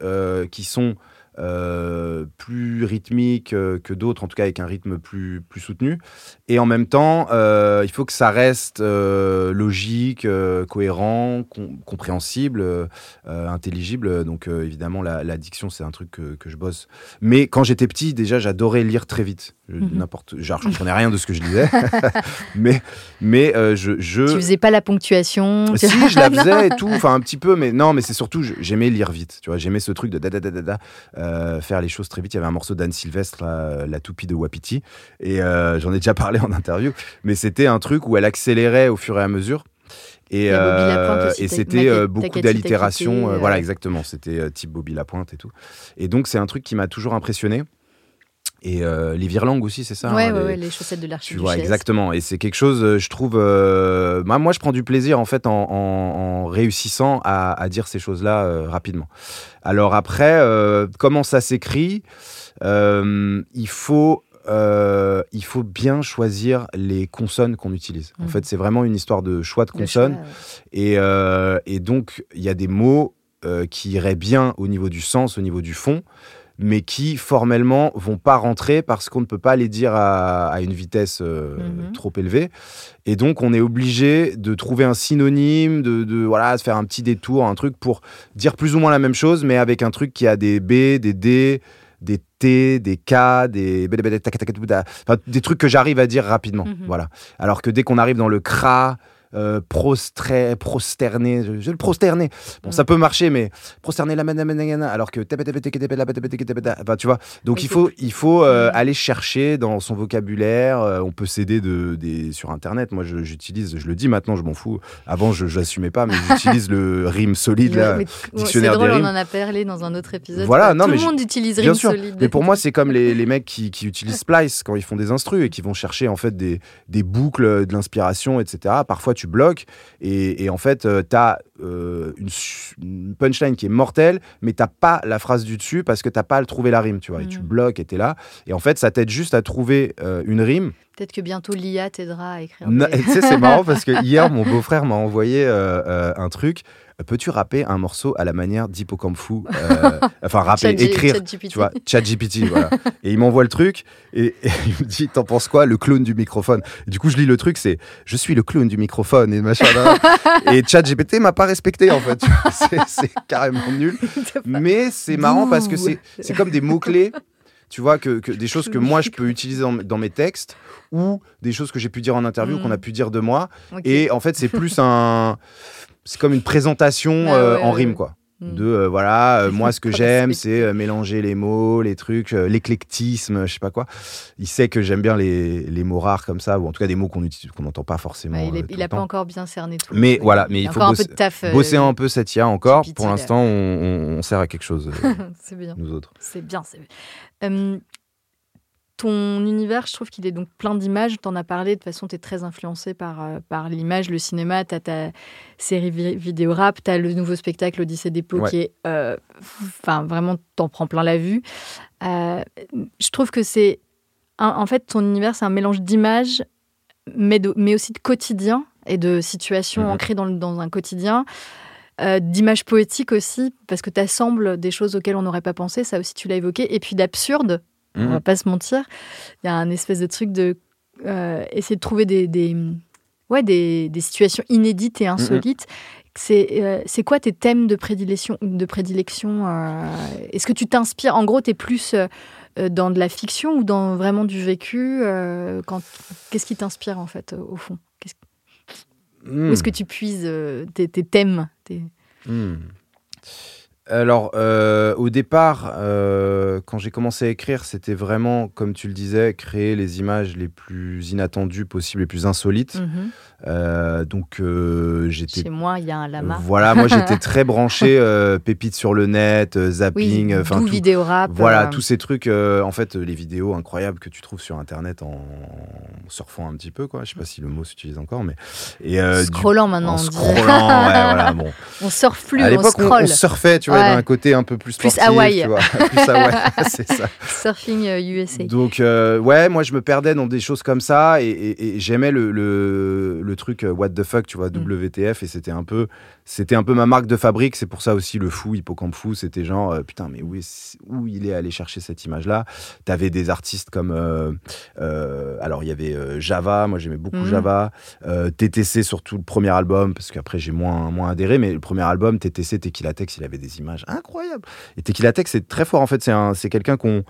qui sont euh, plus rythmiques euh, que d'autres, en tout cas avec un rythme plus, plus soutenu. Et en même temps, euh, il faut que ça reste logique, cohérent, com- compréhensible, intelligible. Donc évidemment, la, diction, c'est un truc que je bosse. Mais quand j'étais petit, déjà, j'adorais lire très vite. Je- Mhm. N'importe, genre, je [LAUGHS] comprenais rien de ce que je lisais, [LAUGHS] mais mais euh, je, je Tu faisais pas la ponctuation. tu- si, je la faisais et tout, enfin un petit peu, mais non, mais c'est surtout, j'aimais lire vite, tu vois, j'aimais ce truc de da da da da da, euh, faire les choses très vite. Il y avait un morceau d'Anne Sylvestre, là, La toupie de Wapiti, et euh, j'en ai déjà parlé en interview, mais c'était un truc où elle accélérait au fur et à mesure. Et, euh, et c'était euh, beaucoup d'allitération, euh, euh, voilà exactement, c'était euh, type Bobby Lapointe et tout. Et donc c'est un truc qui m'a toujours impressionné. Et euh, les virlangues aussi, c'est ça ouais, hein, ouais, les- ouais, les chaussettes de tu l'archiduchesse. vois, exactement. Et c'est quelque chose, euh, je trouve. euh, moi, moi, je prends du plaisir, en fait, en, en- en réussissant à, à dire ces choses-là euh, rapidement. Alors, après, comment ça s'écrit Il faut. euh, il faut bien choisir les consonnes qu'on utilise. En Mhm. fait, c'est vraiment une histoire de choix de consonnes. choix, ouais. Et, euh, et donc, il y a des mots euh, qui iraient bien au niveau du sens, au niveau du fond, mais qui formellement vont pas rentrer parce qu'on ne peut pas les dire à, à une vitesse euh, Mhm. trop élevée. Et donc, on est obligé de trouver un synonyme, de, de voilà, de faire un petit détour, un truc pour dire plus ou moins la même chose, mais avec un truc qui a des B, des D, des T, des K, des des trucs que j'arrive à dire rapidement. Mhm. Voilà. Alors que dès qu'on arrive dans le cra, euh, prosterné, je, je vais le prosterner. Bon, ça peut marcher, mais prosterner la alors que enfin, tu vois. Donc il faut, il faut euh, Mhm. aller chercher dans son vocabulaire. euh, on peut s'aider de, des, sur Internet. Moi, j'utilise, je le dis maintenant, je m'en fous. Avant, je n'assumais pas, mais j'utilise le [LAUGHS] rime solide là. Mais- dictionnaire C'est drôle, des on rimes. en a parlé dans un autre épisode. Voilà, non, Tout mais le monde utilise Bien Rime sûr, Solide. Mais pour moi, c'est comme les, les mecs qui, qui utilisent Splice quand ils font des instrus et qui vont chercher en fait des, des boucles, de l'inspiration, etc. Parfois, tu bloques et, et en fait, tu as une, su- une punchline qui est mortelle, mais t'as pas la phrase du dessus parce que t'as pas à trouver la rime, tu vois. Et tu Mhm. bloques et t'es là. Et en fait, ça t'aide juste à trouver euh, une rime. Peut-être que bientôt l'IA t'aidera à écrire. Des- [LAUGHS] Tu sais, c'est marrant parce que hier, mon beau-frère m'a envoyé euh, euh, un truc. Peux-tu rapper un morceau à la manière d'Hippocampe euh, Enfin, rapper, écrire. ChatGPT. Tu vois, ChatGPT, voilà. Et il m'envoie le truc et, et [LAUGHS] il me dit T'en penses quoi Le clown du microphone? Et du coup, je lis le truc c'est Je suis le clown du microphone et machin. et ChatGPT m'a pas respecté en fait. [LAUGHS] C'est carrément nul. [LAUGHS] Mais c'est marrant parce que c'est comme des mots-clés. Tu vois, que, que des choses que moi je peux utiliser dans, dans mes textes ou des choses que j'ai pu dire en interview, Mm. qu'on a pu dire de moi. Et en fait, c'est plus un. C'est comme une présentation Ah euh, ouais, en ouais, rime, quoi. Mm. De euh, voilà, euh, moi ce que j'aime, c'est euh, mélanger les mots, les trucs, l'éclectisme, je sais pas quoi. Il sait que j'aime bien les, les mots rares comme ça, ou en tout cas des mots qu'on utilise, qu'on n'entend pas forcément. Ouais, il euh, est- tout il le a pas encore bien cerné tout. Mais voilà, il mais il faut encore un bosser- peu taf. Bosser un peu cette IA encore. Pour l'instant, on, on- sert à quelque chose, [LAUGHS] c'est bien. nous autres. C'est bien. Euh, ton univers, je trouve qu'il est donc plein d'images. Tu en as parlé. De toute façon, tu es très influencé par, euh, par l'image, le cinéma. Tu as ta série vi- vidéo rap. Tu as le nouveau spectacle Odyssée des Pots Ouais. qui est. euh, Enfin, vraiment, t'en prends plein la vue. Euh, je trouve que c'est. En fait, ton univers, c'est un mélange d'images, mais, de- mais aussi de quotidien et de situations Mhm. ancrées dans, le- dans un quotidien. Euh, d'images poétiques aussi, parce que tu assembles des choses auxquelles on n'aurait pas pensé, ça aussi tu l'as évoqué, et puis d'absurde, on va Mhm. pas se mentir. Il y a un espèce de truc de euh, essayer de trouver des, des, ouais, des, des situations inédites et insolites. C'est euh, c'est quoi tes thèmes de prédilection, de prédilection euh, Est-ce que tu t'inspires En gros, tu es plus euh, dans de la fiction ou dans vraiment du vécu Qu'est-ce qui t'inspire en fait, au fond? Hmm. Où est-ce que tu puises tes, tes thèmes tes- Hmm. Alors, euh, au départ, euh, quand j'ai commencé à écrire, c'était vraiment, comme tu le disais, créer les images les plus inattendues possibles, les plus insolites. Mhm. Euh, donc, j'étais Chez moi, il y a un lama. Voilà, moi j'étais [LAUGHS] très branché pépites sur le net, zapping, enfin tout- vidéo rap. Voilà, tous ces trucs, en fait, les vidéos incroyables que tu trouves sur internet en surfant un petit peu, quoi. Je sais pas si le mot s'utilise encore, mais. Et, du- Scrollant maintenant, En on dit. scrollant, ouais, voilà, [LAUGHS] bon. On surfe plus, à on on, scroll. on surfait, tu vois, Ouais. d'un côté un peu plus Plus sportif. Hawaï. tu vois. [LAUGHS] plus Hawaï, [LAUGHS] [LAUGHS] c'est ça. Surfing euh, USA. Donc, euh, ouais, moi, je me perdais dans des choses comme ça et, et- et j'aimais le, le, le truc euh, what the fuck, tu vois, Mm. WTF, et c'était un peu, c'était un peu ma marque de fabrique. C'est pour ça aussi le fou, hippocampe fou, c'était genre, euh, putain, mais où, est, où il est allé chercher cette image-là? T'avais des artistes comme, euh, euh, alors il y avait euh, Java, moi j'aimais beaucoup Mhm. Java, euh, TTC surtout le premier album, parce qu'après j'ai moins, moins adhéré, mais le premier album, TTC, Tequila Tex, il avait des images incroyables. Et Tequila Tex, c'est très fort en fait, c'est un- c'est quelqu'un qu'on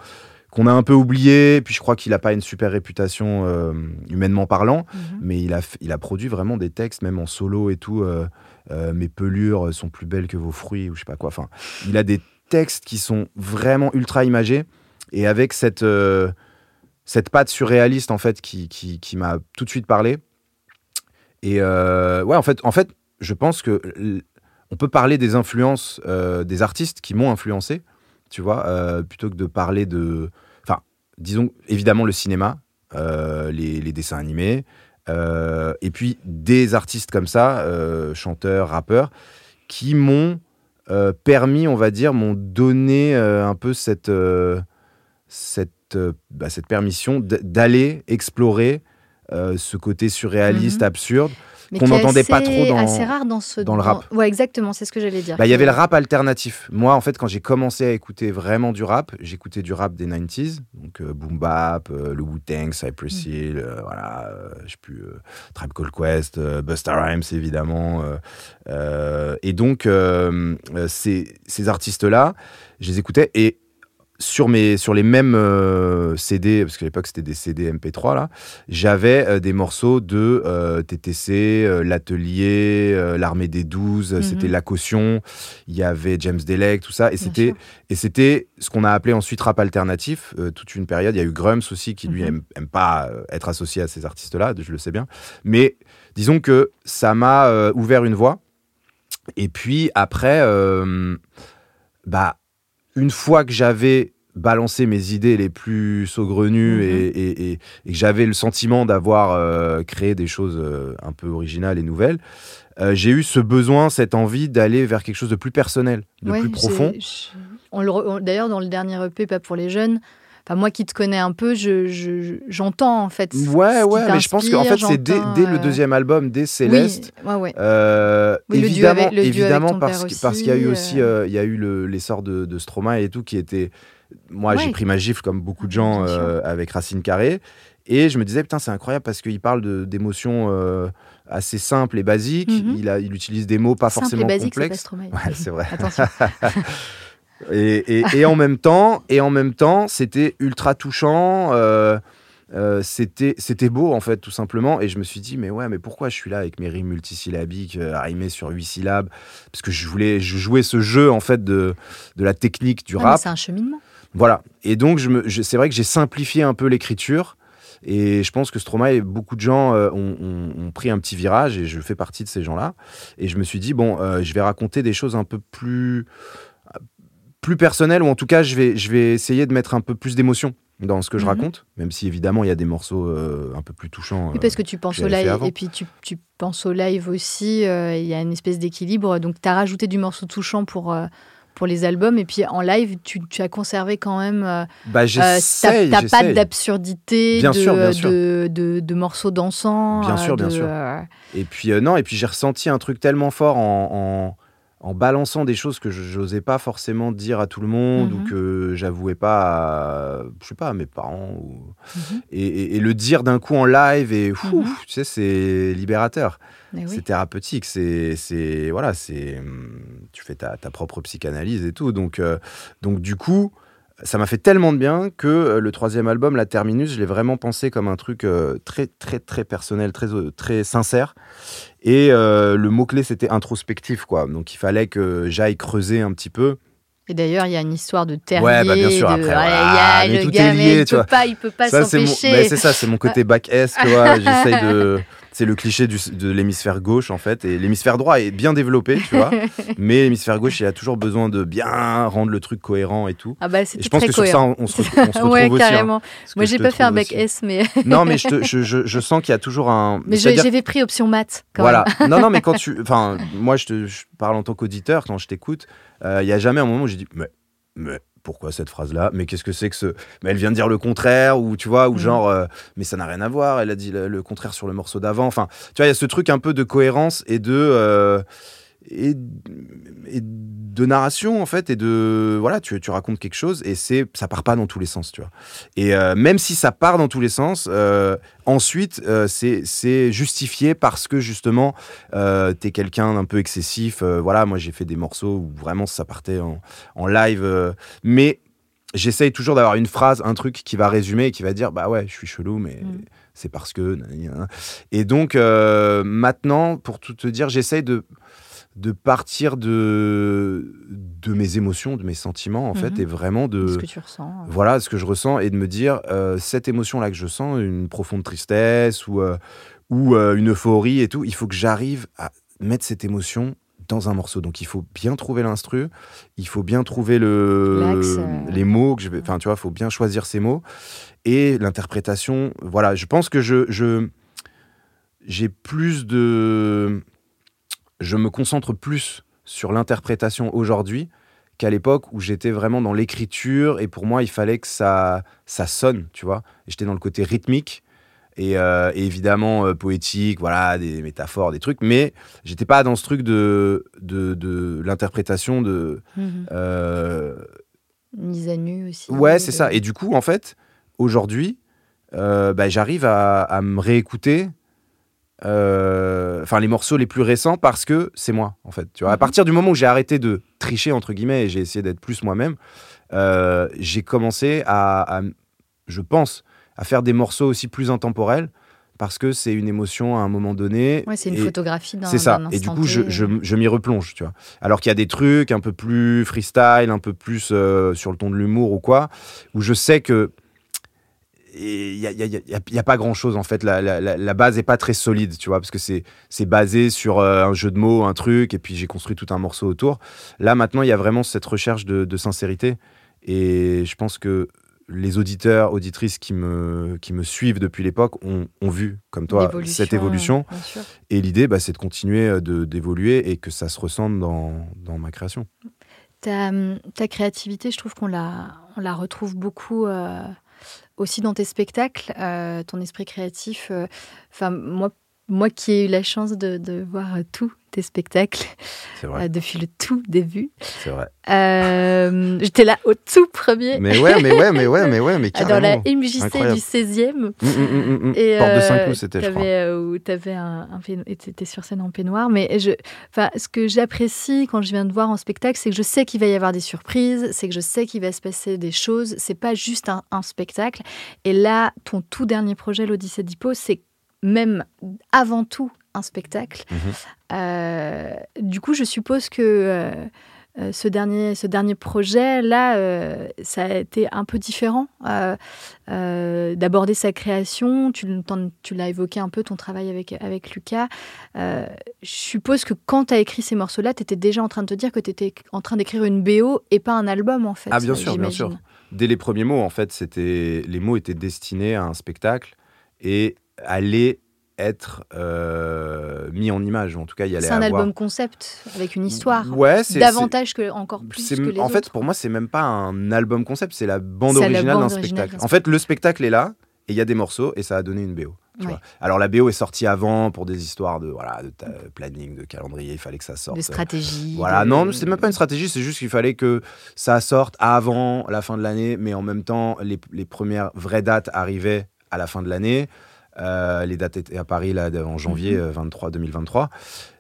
qu'on a un peu oublié, puis je crois qu'il n'a pas une super réputation euh, humainement parlant, Mhm. mais il a, il a produit vraiment des textes, même en solo et tout. euh, euh, Mes pelures sont plus belles que vos fruits, ou je sais pas quoi. Enfin, il a des textes qui sont vraiment ultra imagés, et avec cette, cette patte surréaliste, en fait, qui, qui, qui m'a tout de suite parlé. Et ouais, en fait, en fait, je pense que on peut parler des influences euh, des artistes qui m'ont influencé, tu vois, euh, plutôt que de parler de. Enfin, disons, évidemment, le cinéma, euh, les, les dessins animés, et puis des artistes comme ça, chanteurs, rappeurs, qui m'ont permis, on va dire, m'ont donné un peu cette, cette, bah, cette permission d'aller explorer ce côté surréaliste, Mhm. absurde. Qu'on n'entendait pas trop dans- assez rare dans ce dans le rap. Ouais, exactement, c'est ce que j'allais dire. Bah, Il y avait le rap alternatif. Moi, en fait, quand j'ai commencé à écouter vraiment du rap, j'écoutais du rap des 90s, donc euh, Boom Bap, euh, le Wu-Tang, Cypress Mm. Hill, euh, voilà, euh, je sais plus, euh, Tribe Called Quest, euh, Busta Rhymes, évidemment. et donc, ces, ces artistes-là, je les écoutais et sur, mes, sur les mêmes euh, CD, parce qu'à l'époque c'était des CD MP3, là, j'avais euh, des morceaux de euh, TTC, L'Atelier, L'Armée des 12, Mhm. c'était La Caution, il y avait James Delec, tout ça, et c'était ce qu'on a appelé ensuite rap alternatif, toute une période. Il y a eu Grums aussi, qui lui Mhm. aime, aime pas être associé à ces artistes-là, je le sais bien. Mais disons que ça m'a ouvert une voie. Et puis après, bah, une fois que j'avais balancé mes idées les plus saugrenues Mhm. et, et- et- et que j'avais le sentiment d'avoir euh, créé des choses euh, un peu originales et nouvelles, euh, j'ai eu ce besoin, cette envie d'aller vers quelque chose de plus personnel, de Ouais, plus profond. D'ailleurs, dans le dernier EP, pas pour les jeunes, enfin, moi qui te connais un peu, je- je- je- j'entends en fait. ce- Ouais, ce qui ouais, mais je pense qu'en fait, c'est dès, j'entends, dès le deuxième album, dès Céleste. Oui, ouais, ouais. euh, Oui, le duo évidemment, avec- évidemment parce, qu'il y a eu aussi, euh, il y a eu le- l'essor de, de Stromae et tout qui était. Moi, j'ai pris ma gifle comme beaucoup de gens euh, avec Racine Carré. Et je me disais, putain, c'est incroyable parce qu'il parle d'émotions euh, assez simples et basiques. Mhm. il, a, il utilise des mots pas Simple et forcément basique, complexes. Ouais, c'est vrai. [LAUGHS] [LAUGHS] Et, et- et en même temps, et en même temps, c'était ultra touchant. euh, euh, c'était c'était beau en fait tout simplement et je me suis dit mais ouais mais pourquoi je suis là avec mes rimes multisyllabiques euh, sur huit syllabes? Parce que je voulais je jouais ce jeu en fait de, de la technique du Ouais, rap c'est un cheminement. Voilà et donc je me je- c'est vrai que j'ai simplifié un peu l'écriture et je pense que Stromae et beaucoup de gens euh, ont, ont- ont pris un petit virage et je fais partie de ces gens-là. Et je me suis dit, bon, euh, je vais raconter des choses un peu plus, plus personnelles, ou en tout cas, je vais, je vais essayer de mettre un peu plus d'émotion dans ce que je Mhm. raconte, même si évidemment, il y a des morceaux euh, un peu plus touchants. Oui, parce que tu penses au live et puis tu, tu penses au live aussi. Il y a une espèce d'équilibre. Donc, tu as rajouté du morceau touchant pour, pour les albums. Et puis en live, tu, tu as conservé quand même. euh, bah, euh, ta, patte d'absurdité, de, de, de- de morceaux dansants. Bien euh, sûr, bien sûr. Et puis non, et puis j'ai ressenti un truc tellement fort en, en, en balançant des choses que je n'osais pas forcément dire à tout le monde Mhm. ou que j'avouais pas, à, je sais pas, à mes parents. ou- Mhm. et, et- et le dire d'un coup en live et fou, Mhm. tu sais, c'est libérateur, oui. c'est thérapeutique, c'est, c'est voilà, c'est, hum, tu fais ta, ta propre psychanalyse et tout. Donc, euh, donc du coup, ça m'a fait tellement de bien que euh, le troisième album, La Terminus, je l'ai vraiment pensé comme un truc euh, très, très, très personnel, très, euh, très sincère. Et euh, le mot-clé, c'était introspectif, quoi. Donc il fallait que j'aille creuser un petit peu. Et d'ailleurs, il y a une histoire de terrier. Ouais, bah, bien sûr, de- après, le tout gars, est mais lié, il tu peut vois. pas, il peut pas mon, s'empêcher. mais c'est ça, c'est mon côté bac S, tu vois. [LAUGHS] J'essaye de. C'est le cliché du- de l'hémisphère gauche, en fait. Et l'hémisphère droit est bien développé, tu vois. [LAUGHS] mais l'hémisphère gauche, il a toujours besoin de bien rendre le truc cohérent et tout. Ah bah Et je pense que sur ça, on, on se, on se retrouve [LAUGHS] ouais, aussi. hein, carrément. Moi, j'ai pas fait un bac aussi. S, mais, [LAUGHS] Non, mais je, te- je, je, je sens qu'il y a toujours un. mais j'avais pris option maths. Quand voilà. Même. non, non, mais quand tu. Enfin, moi, je, te, je parle en tant qu'auditeur, quand je t'écoute, euh, il y a jamais un moment où j'ai dit, mais, mais pourquoi cette phrase-là Mais qu'est-ce que c'est que ce. Mais elle vient de dire le contraire, ou tu vois, ou Mhm. genre, euh, mais ça n'a rien à voir, elle a dit le, le contraire sur le morceau d'avant. Enfin, tu vois, il y a ce truc un peu de cohérence et de. Et, et de narration en fait et de voilà tu, tu racontes quelque chose et c'est ça part pas dans tous les sens tu vois et euh, même si ça part dans tous les sens euh, ensuite euh, c'est justifié parce que justement euh, t'es quelqu'un d'un peu excessif voilà moi j'ai fait des morceaux où vraiment ça partait en, en live mais j'essaye toujours d'avoir une phrase un truc qui va résumer et qui va dire bah ouais je suis chelou mais Mm. c'est parce que et donc euh, maintenant pour tout te dire j'essaye de de partir de de mes émotions de mes sentiments en fait Mhm. et vraiment de Ce que tu ressens. voilà ce que je ressens et de me dire euh, cette émotion là que je sens une profonde tristesse ou euh, ou euh, une euphorie et tout il faut que j'arrive à mettre cette émotion dans un morceau donc il faut bien trouver l'instru il faut bien trouver le les mots que je vais enfin tu vois faut bien choisir ces mots et l'interprétation voilà je pense que je je j'ai plus de je me concentre plus sur l'interprétation aujourd'hui qu'à l'époque où j'étais vraiment dans l'écriture et pour moi il fallait que ça ça sonne tu vois et j'étais dans le côté rythmique et, euh, et évidemment euh, poétique voilà des métaphores des trucs mais j'étais pas dans ce truc de de, de l'interprétation de euh, Mise à nu aussi. Ouais, c'est ça. Et du coup, en fait, aujourd'hui, bah, j'arrive à, à me réécouter. Euh, Enfin, les morceaux les plus récents parce que c'est moi, en fait. Tu vois, à Mhm. partir du moment où j'ai arrêté de tricher entre guillemets et j'ai essayé d'être plus moi-même, euh, j'ai commencé à, à- je pense, à faire des morceaux aussi plus intemporels parce que c'est une émotion à un moment donné. Ouais, c'est une photographie d'un c'est ça. Et du coup, je, je, je m'y replonge, tu vois. Alors qu'il y a des trucs un peu plus freestyle, un peu plus euh, sur le ton de l'humour ou quoi, où je sais que il n'y a, y a- y a- y a pas grand chose en fait. La, la- la- la base est pas très solide, tu vois, parce que c'est c'est basé sur euh, un jeu de mots, un truc, et puis j'ai construit tout un morceau autour. Là, maintenant, il y a vraiment cette recherche de, de sincérité. Et je pense que les auditeurs, auditrices qui me, qui me suivent depuis l'époque ont, ont vu, comme toi, cette évolution. Et l'idée, bah, c'est de continuer euh, de- d'évoluer et que ça se ressente dans, dans ma création. Ta, ta créativité, je trouve qu'on la, on la retrouve beaucoup euh, aussi dans tes spectacles, euh, ton esprit créatif. euh, Enfin, moi, moi qui ai eu la chance de, voir tous tes spectacles vrai, euh, depuis le tout début, c'est vrai. euh, j'étais là au tout premier, Mais ouais, mais ouais, mais ouais, mais ouais, mais [LAUGHS] dans la carrément. MJC Incroyable. du 16e. Hum, hum, hum, hum. Et Porte de euh, Saint-Cloud, c'était, je crois. euh, où t'avais un, un t'étais sur scène en peignoir. Mais je, ce que j'apprécie quand je viens de voir en spectacle, c'est que je sais qu'il va y avoir des surprises, c'est que je sais qu'il va se passer des choses. C'est pas juste un, un spectacle. Et là, ton tout dernier projet, l'Odyssée d'Hippo, c'est même avant tout un spectacle. Mhm. Euh, du coup, je suppose que euh, euh, ce, dernier, ce dernier projet, là, euh, ça a été un peu différent d'aborder sa création. Tu, l'as évoqué un peu, ton travail avec, avec Lucas. Je suppose que quand tu as écrit ces morceaux-là, tu étais déjà en train de te dire que tu étais en train d'écrire une BO et pas un album, en fait. Ah, bien sûr, bien sûr. Dès les premiers mots, en fait, c'était les mots étaient destinés à un spectacle et allaient être euh, mis en image. En tout cas, il y C'est un avoir... album concept avec une histoire. Ouais, c'est Davantage que encore plus c'est- que les en fait, pour moi, c'est même pas un album concept, c'est la bande originale d'un spectacle. En fait, le spectacle est là et il y a des morceaux et ça a donné une BO. tu Ouais. vois. Alors la BO est sortie avant pour des histoires de voilà de planning, de calendrier. Il fallait que ça sorte. De stratégie. Voilà, de- non, c'est même pas une stratégie, c'est juste qu'il fallait que ça sorte avant la fin de l'année, mais en même temps, les, les premières vraies dates arrivaient à la fin de l'année. Euh, les dates étaient à Paris là, en janvier Mhm. euh, 23, 2023.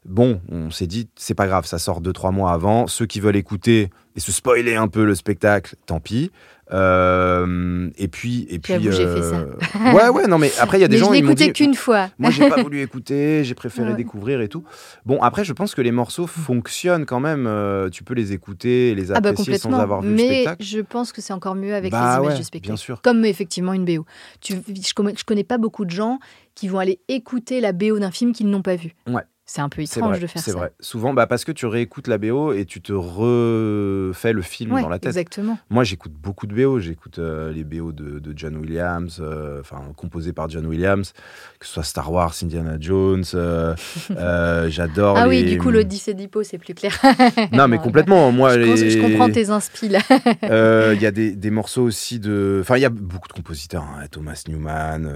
Bon, on s'est dit, c'est pas grave, ça sort 2-3 mois avant. Ceux qui veulent écouter et se spoiler un peu le spectacle, tant pis. Euh, et puis, et puis. J'ai fait euh, [LAUGHS] ouais, ouais, non, mais après, il y a des Mais gens je dit, qu'une fois. [LAUGHS] moi, j'ai pas voulu [LAUGHS] écouter, j'ai préféré Ouais. découvrir et tout. Bon, après, je pense que les morceaux fonctionnent quand même. euh, tu peux les écouter, et les Ah bah apprécier sans avoir vu le Mais spectacle. je pense que c'est encore mieux avec Bah les images ouais, du spectacle. bien sûr. Comme effectivement une BO. Tu, je, connais, je connais pas beaucoup de gens qui vont aller écouter la BO d'un film qu'ils n'ont pas vu. Ouais. C'est un peu C'est étrange vrai, de faire c'est ça. vrai. Souvent, bah, parce que tu réécoutes la BO et tu te refais le film Ouais, dans la tête. exactement. Moi, j'écoute beaucoup de BO. J'écoute euh, les BO de, de John Williams, euh, enfin composés par John Williams, que ce soit Star Wars, Indiana Jones. euh, [LAUGHS] J'adore. Ah oui, du coup, l'Odyssée d'Hippo, c'est plus clair. [LAUGHS] Non, mais Non, complètement. Moi, Je, comprends tes inspi là. Euh, [LAUGHS] Il y a des, des morceaux aussi de. Enfin, il y a beaucoup de compositeurs. hein. Thomas Newman,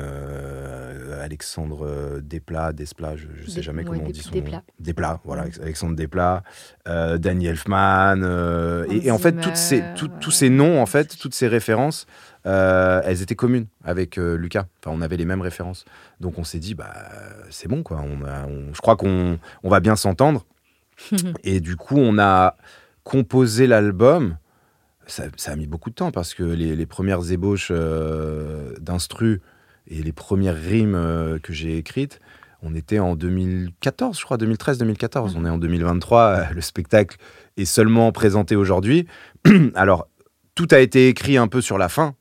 Alexandre Desplat, Desplat, je ne sais jamais comment on Des- dit son Desplat. Desplat, voilà. Alexandre Desplat, euh, Danny Elfman. euh, et, et en fait, toutes ces, tout- tous ces noms, en fait, toutes ces références, euh, elles étaient communes avec euh, Lucas. Enfin, on avait les mêmes références. Donc, on s'est dit, bah, c'est bon, quoi. On a- on- je crois qu'on on va bien s'entendre. [LAUGHS] Et du coup, on a composé l'album. Ça, ça a mis beaucoup de temps parce que les, les premières ébauches d'instru et les premières rimes que j'ai écrites, on était en 2014, je crois, 2013-2014. On est en 2023. euh, Le spectacle est seulement présenté aujourd'hui. [CLEARS THROAT] Alors, tout a été écrit un peu sur la fin.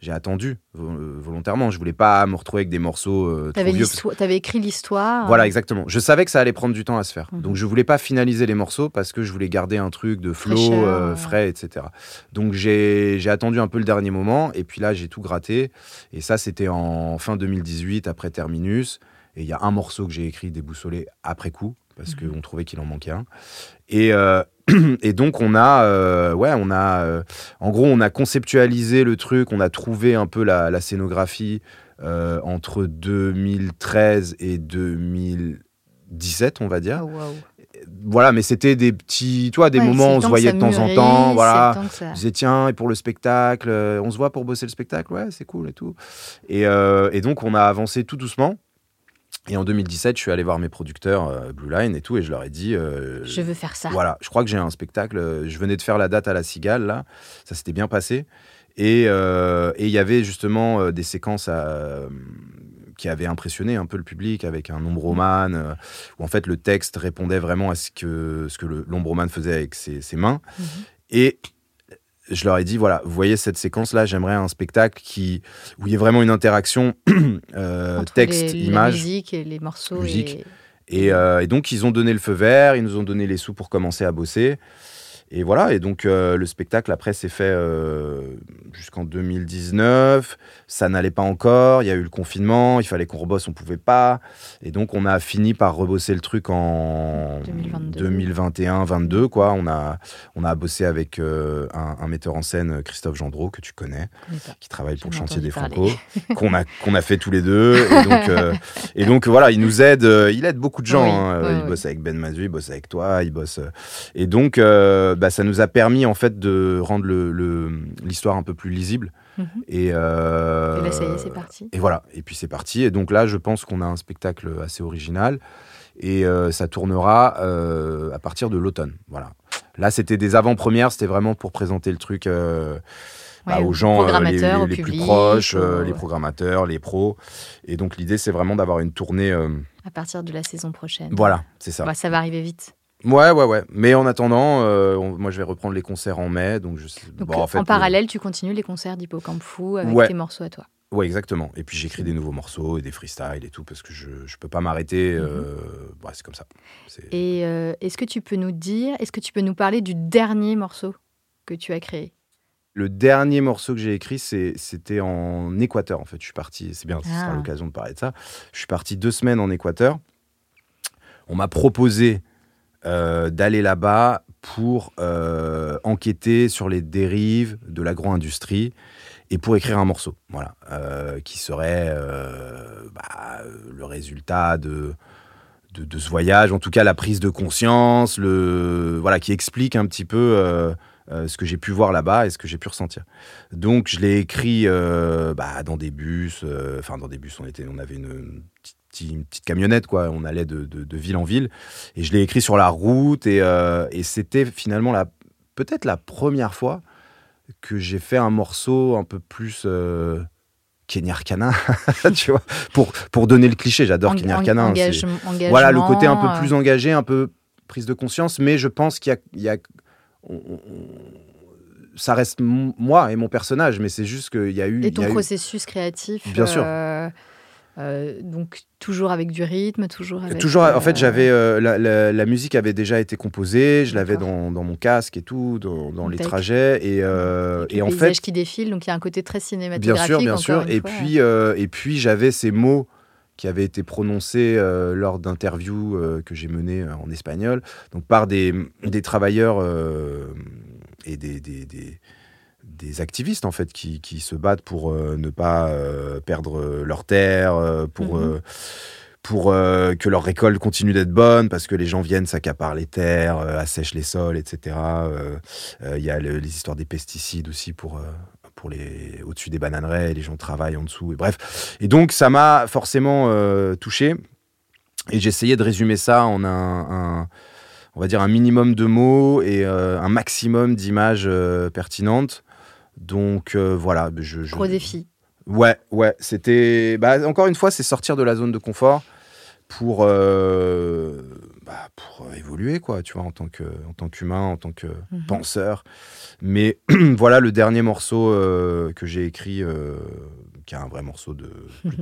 J'ai attendu euh, volontairement. Je voulais pas me retrouver avec des morceaux euh, trop T'avais vieux. t'avais écrit l'histoire. Voilà, exactement. Je savais que ça allait prendre du temps à se faire. Mhm. Donc, je voulais pas finaliser les morceaux parce que je voulais garder un truc de flow, euh, frais, etc. Donc, j'ai j'ai attendu un peu le dernier moment. Et puis là, j'ai tout gratté. Et ça, c'était en fin 2018, après Terminus. Et il y a un morceau que j'ai écrit déboussolé après coup parce Mhm. qu'on trouvait qu'il en manquait un. Et, euh, [CLEARS THROAT] et donc, on a, euh, ouais, on a, euh, en gros, on a conceptualisé le truc, on a trouvé un peu la, la scénographie entre 2013 et 2017, on va dire. Oh. Voilà, mais c'était des petits, tu vois, des Ouais, moments où on se voyait de temps en temps, voilà. ça- Je disais, tiens, et pour le spectacle, on se voit pour bosser le spectacle, ouais, c'est cool et tout. Et, euh, et donc, on a avancé tout doucement. Et en 2017, je suis allé voir mes producteurs euh, Blue Line et tout, et je leur ai dit, euh, Je veux faire ça. voilà, je crois que j'ai un spectacle. euh, Je venais de faire la date à la Cigale, là. Ça s'était bien passé. Et euh, et il y avait justement des séquences à- qui avaient impressionné un peu le public avec un ombromane, euh, où en fait le texte répondait vraiment à ce que, ce que l'ombromane faisait avec ses, ses mains. Mhm. Et je leur ai dit, voilà, vous voyez cette séquence-là, j'aimerais un spectacle qui, où il y ait vraiment une interaction [CLEARS THROAT] euh, texte, les- La image. musique et les morceaux. Musique. et- Et, euh, et donc, ils ont donné le feu vert, ils nous ont donné les sous pour commencer à bosser. Et voilà, et donc euh, le spectacle après s'est fait euh, jusqu'en 2019. Ça n'allait pas encore, il y a eu le confinement, il fallait qu'on rebosse, on pouvait pas. Et donc on a fini par rebosser le truc en 2022. 2021-22. Quoi. On, a, on a bossé avec euh, un, un metteur en scène, Christophe Gendreau, que tu connais, qui travaille pour Chantier des Franco, [LAUGHS] qu'on a, qu'on a fait tous les deux. Et donc, et donc voilà, il nous aide, il aide beaucoup de gens. Oui, hein. il bosse avec Ben Mazu, il bosse avec toi, il bosse. Et donc, bah, ça nous a permis en fait de rendre le- le- l'histoire un peu plus lisible. Mhm. Et, euh, Et là, ça y est, c'est parti. Et voilà, et puis c'est parti. Et donc là, je pense qu'on a un spectacle assez original. Et euh, ça tournera euh, à partir de l'automne. Voilà. Là, c'était des avant-premières, c'était vraiment pour présenter le truc euh, bah, Ouais, aux gens les, les- au les plus proches, les programmateurs, les pros. Et donc l'idée, c'est vraiment d'avoir une tournée. À partir de la saison prochaine. voilà, c'est ça. Bah, ça va arriver vite. Ouais, ouais, ouais. Mais en attendant, euh, on- moi, je vais reprendre les concerts en mai. Donc, je sais- Donc, bon, en, fait, euh, parallèle, tu continues les concerts d'Hippocampe Fou avec Ouais. tes morceaux à toi. Ouais, exactement. Et puis j'écris des nouveaux morceaux et des freestyles et tout parce que je je peux pas m'arrêter. euh, ouais, c'est comme ça. C'est- Mhm. Et euh, est-ce que tu peux nous dire, est-ce que tu peux nous parler du dernier morceau que tu as créé? Le dernier morceau que j'ai écrit, c'est- c'était en Équateur en fait. Je suis parti. C'est bien, ce sera Ah. l'occasion de parler de ça. Je suis parti deux semaines en Équateur. On m'a proposé d'aller là-bas pour euh, enquêter sur les dérives de l'agro-industrie et pour écrire un morceau, voilà, euh, qui serait euh, bah, le résultat de, de, ce voyage, en tout cas la prise de conscience, le, voilà, qui explique un petit peu euh, ce que j'ai pu voir là-bas et ce que j'ai pu ressentir. Donc je l'ai écrit bah, dans des bus, enfin dans des bus, on, était, on avait une, petite, camionnette, quoi, on allait de, de, ville en ville, et je l'ai écrit sur la route, et, et c'était finalement la, peut-être la première fois que j'ai fait un morceau un peu plus euh, Kenny Arcana, [LAUGHS] tu vois, pour, pour donner le cliché. J'adore Kenny Arcana. voilà, le côté un peu plus engagé, un peu prise de conscience, mais je pense qu'il y a. ça reste moi et mon personnage, mais c'est juste qu'il y a eu. Et ton processus créatif. Bien sûr. Euh, euh, donc toujours avec du rythme, toujours avec... Toujours, en fait, j'avais euh, la, musique avait déjà été composée, je l'avais dans, mon casque et tout, dans, les trajets et, euh, et en fait qui défile, donc il y a un côté très cinématographique. Bien sûr, bien sûr. Et puis et puis j'avais ces mots qui avaient été prononcés lors d'interviews que j'ai menées en espagnol, donc par des, des travailleurs et des, des des activistes en fait qui, qui se battent pour euh, ne pas euh, perdre leur terre, euh, pour, mhm. pour que leur récolte continue d'être bonne, parce que les gens viennent s'accaparent les terres, assèchent les sols, etc. Il y a les histoires des pesticides aussi pour pour les au-dessus des bananeraies, les gens travaillent en dessous, et bref. Et donc ça m'a forcément touché, et j'essayais de résumer ça en un, on va dire un minimum de mots et un maximum d'images pertinentes donc euh, voilà. Je, Gros défi. Ouais, ouais. C'était. Bah, encore une fois, c'est sortir de la zone de confort pour, euh, bah, pour euh, évoluer, quoi, tu vois, en tant, qu'humain, en tant que mhm. penseur. Mais [CLEARS THROAT] voilà le dernier morceau que j'ai écrit, qui est un vrai morceau de,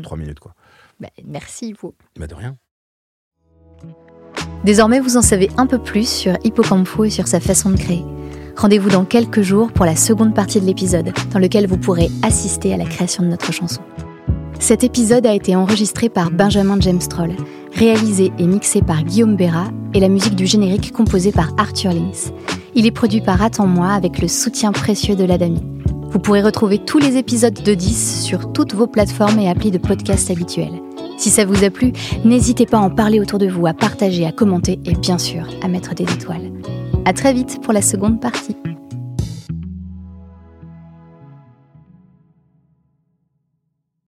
3 [LAUGHS] minutes, quoi. Bah, merci, vous. Bah, de rien. Désormais, vous en savez un peu plus sur Hippocampo et sur sa façon de créer. Rendez-vous dans quelques jours pour la seconde partie de l'épisode, dans lequel vous pourrez assister à la création de notre chanson. Cet épisode a été enregistré par Benjamin James Troll, réalisé et mixé par Guillaume Béra et la musique du générique composée par Arthur Lins. Il est produit par Attends-moi avec le soutien précieux de l'Adami. Vous pourrez retrouver tous les épisodes de 10 sur toutes vos plateformes et applis de podcast habituels. Si ça vous a plu, n'hésitez pas à en parler autour de vous, à partager, à commenter et bien sûr à mettre des étoiles. À très vite pour la seconde partie.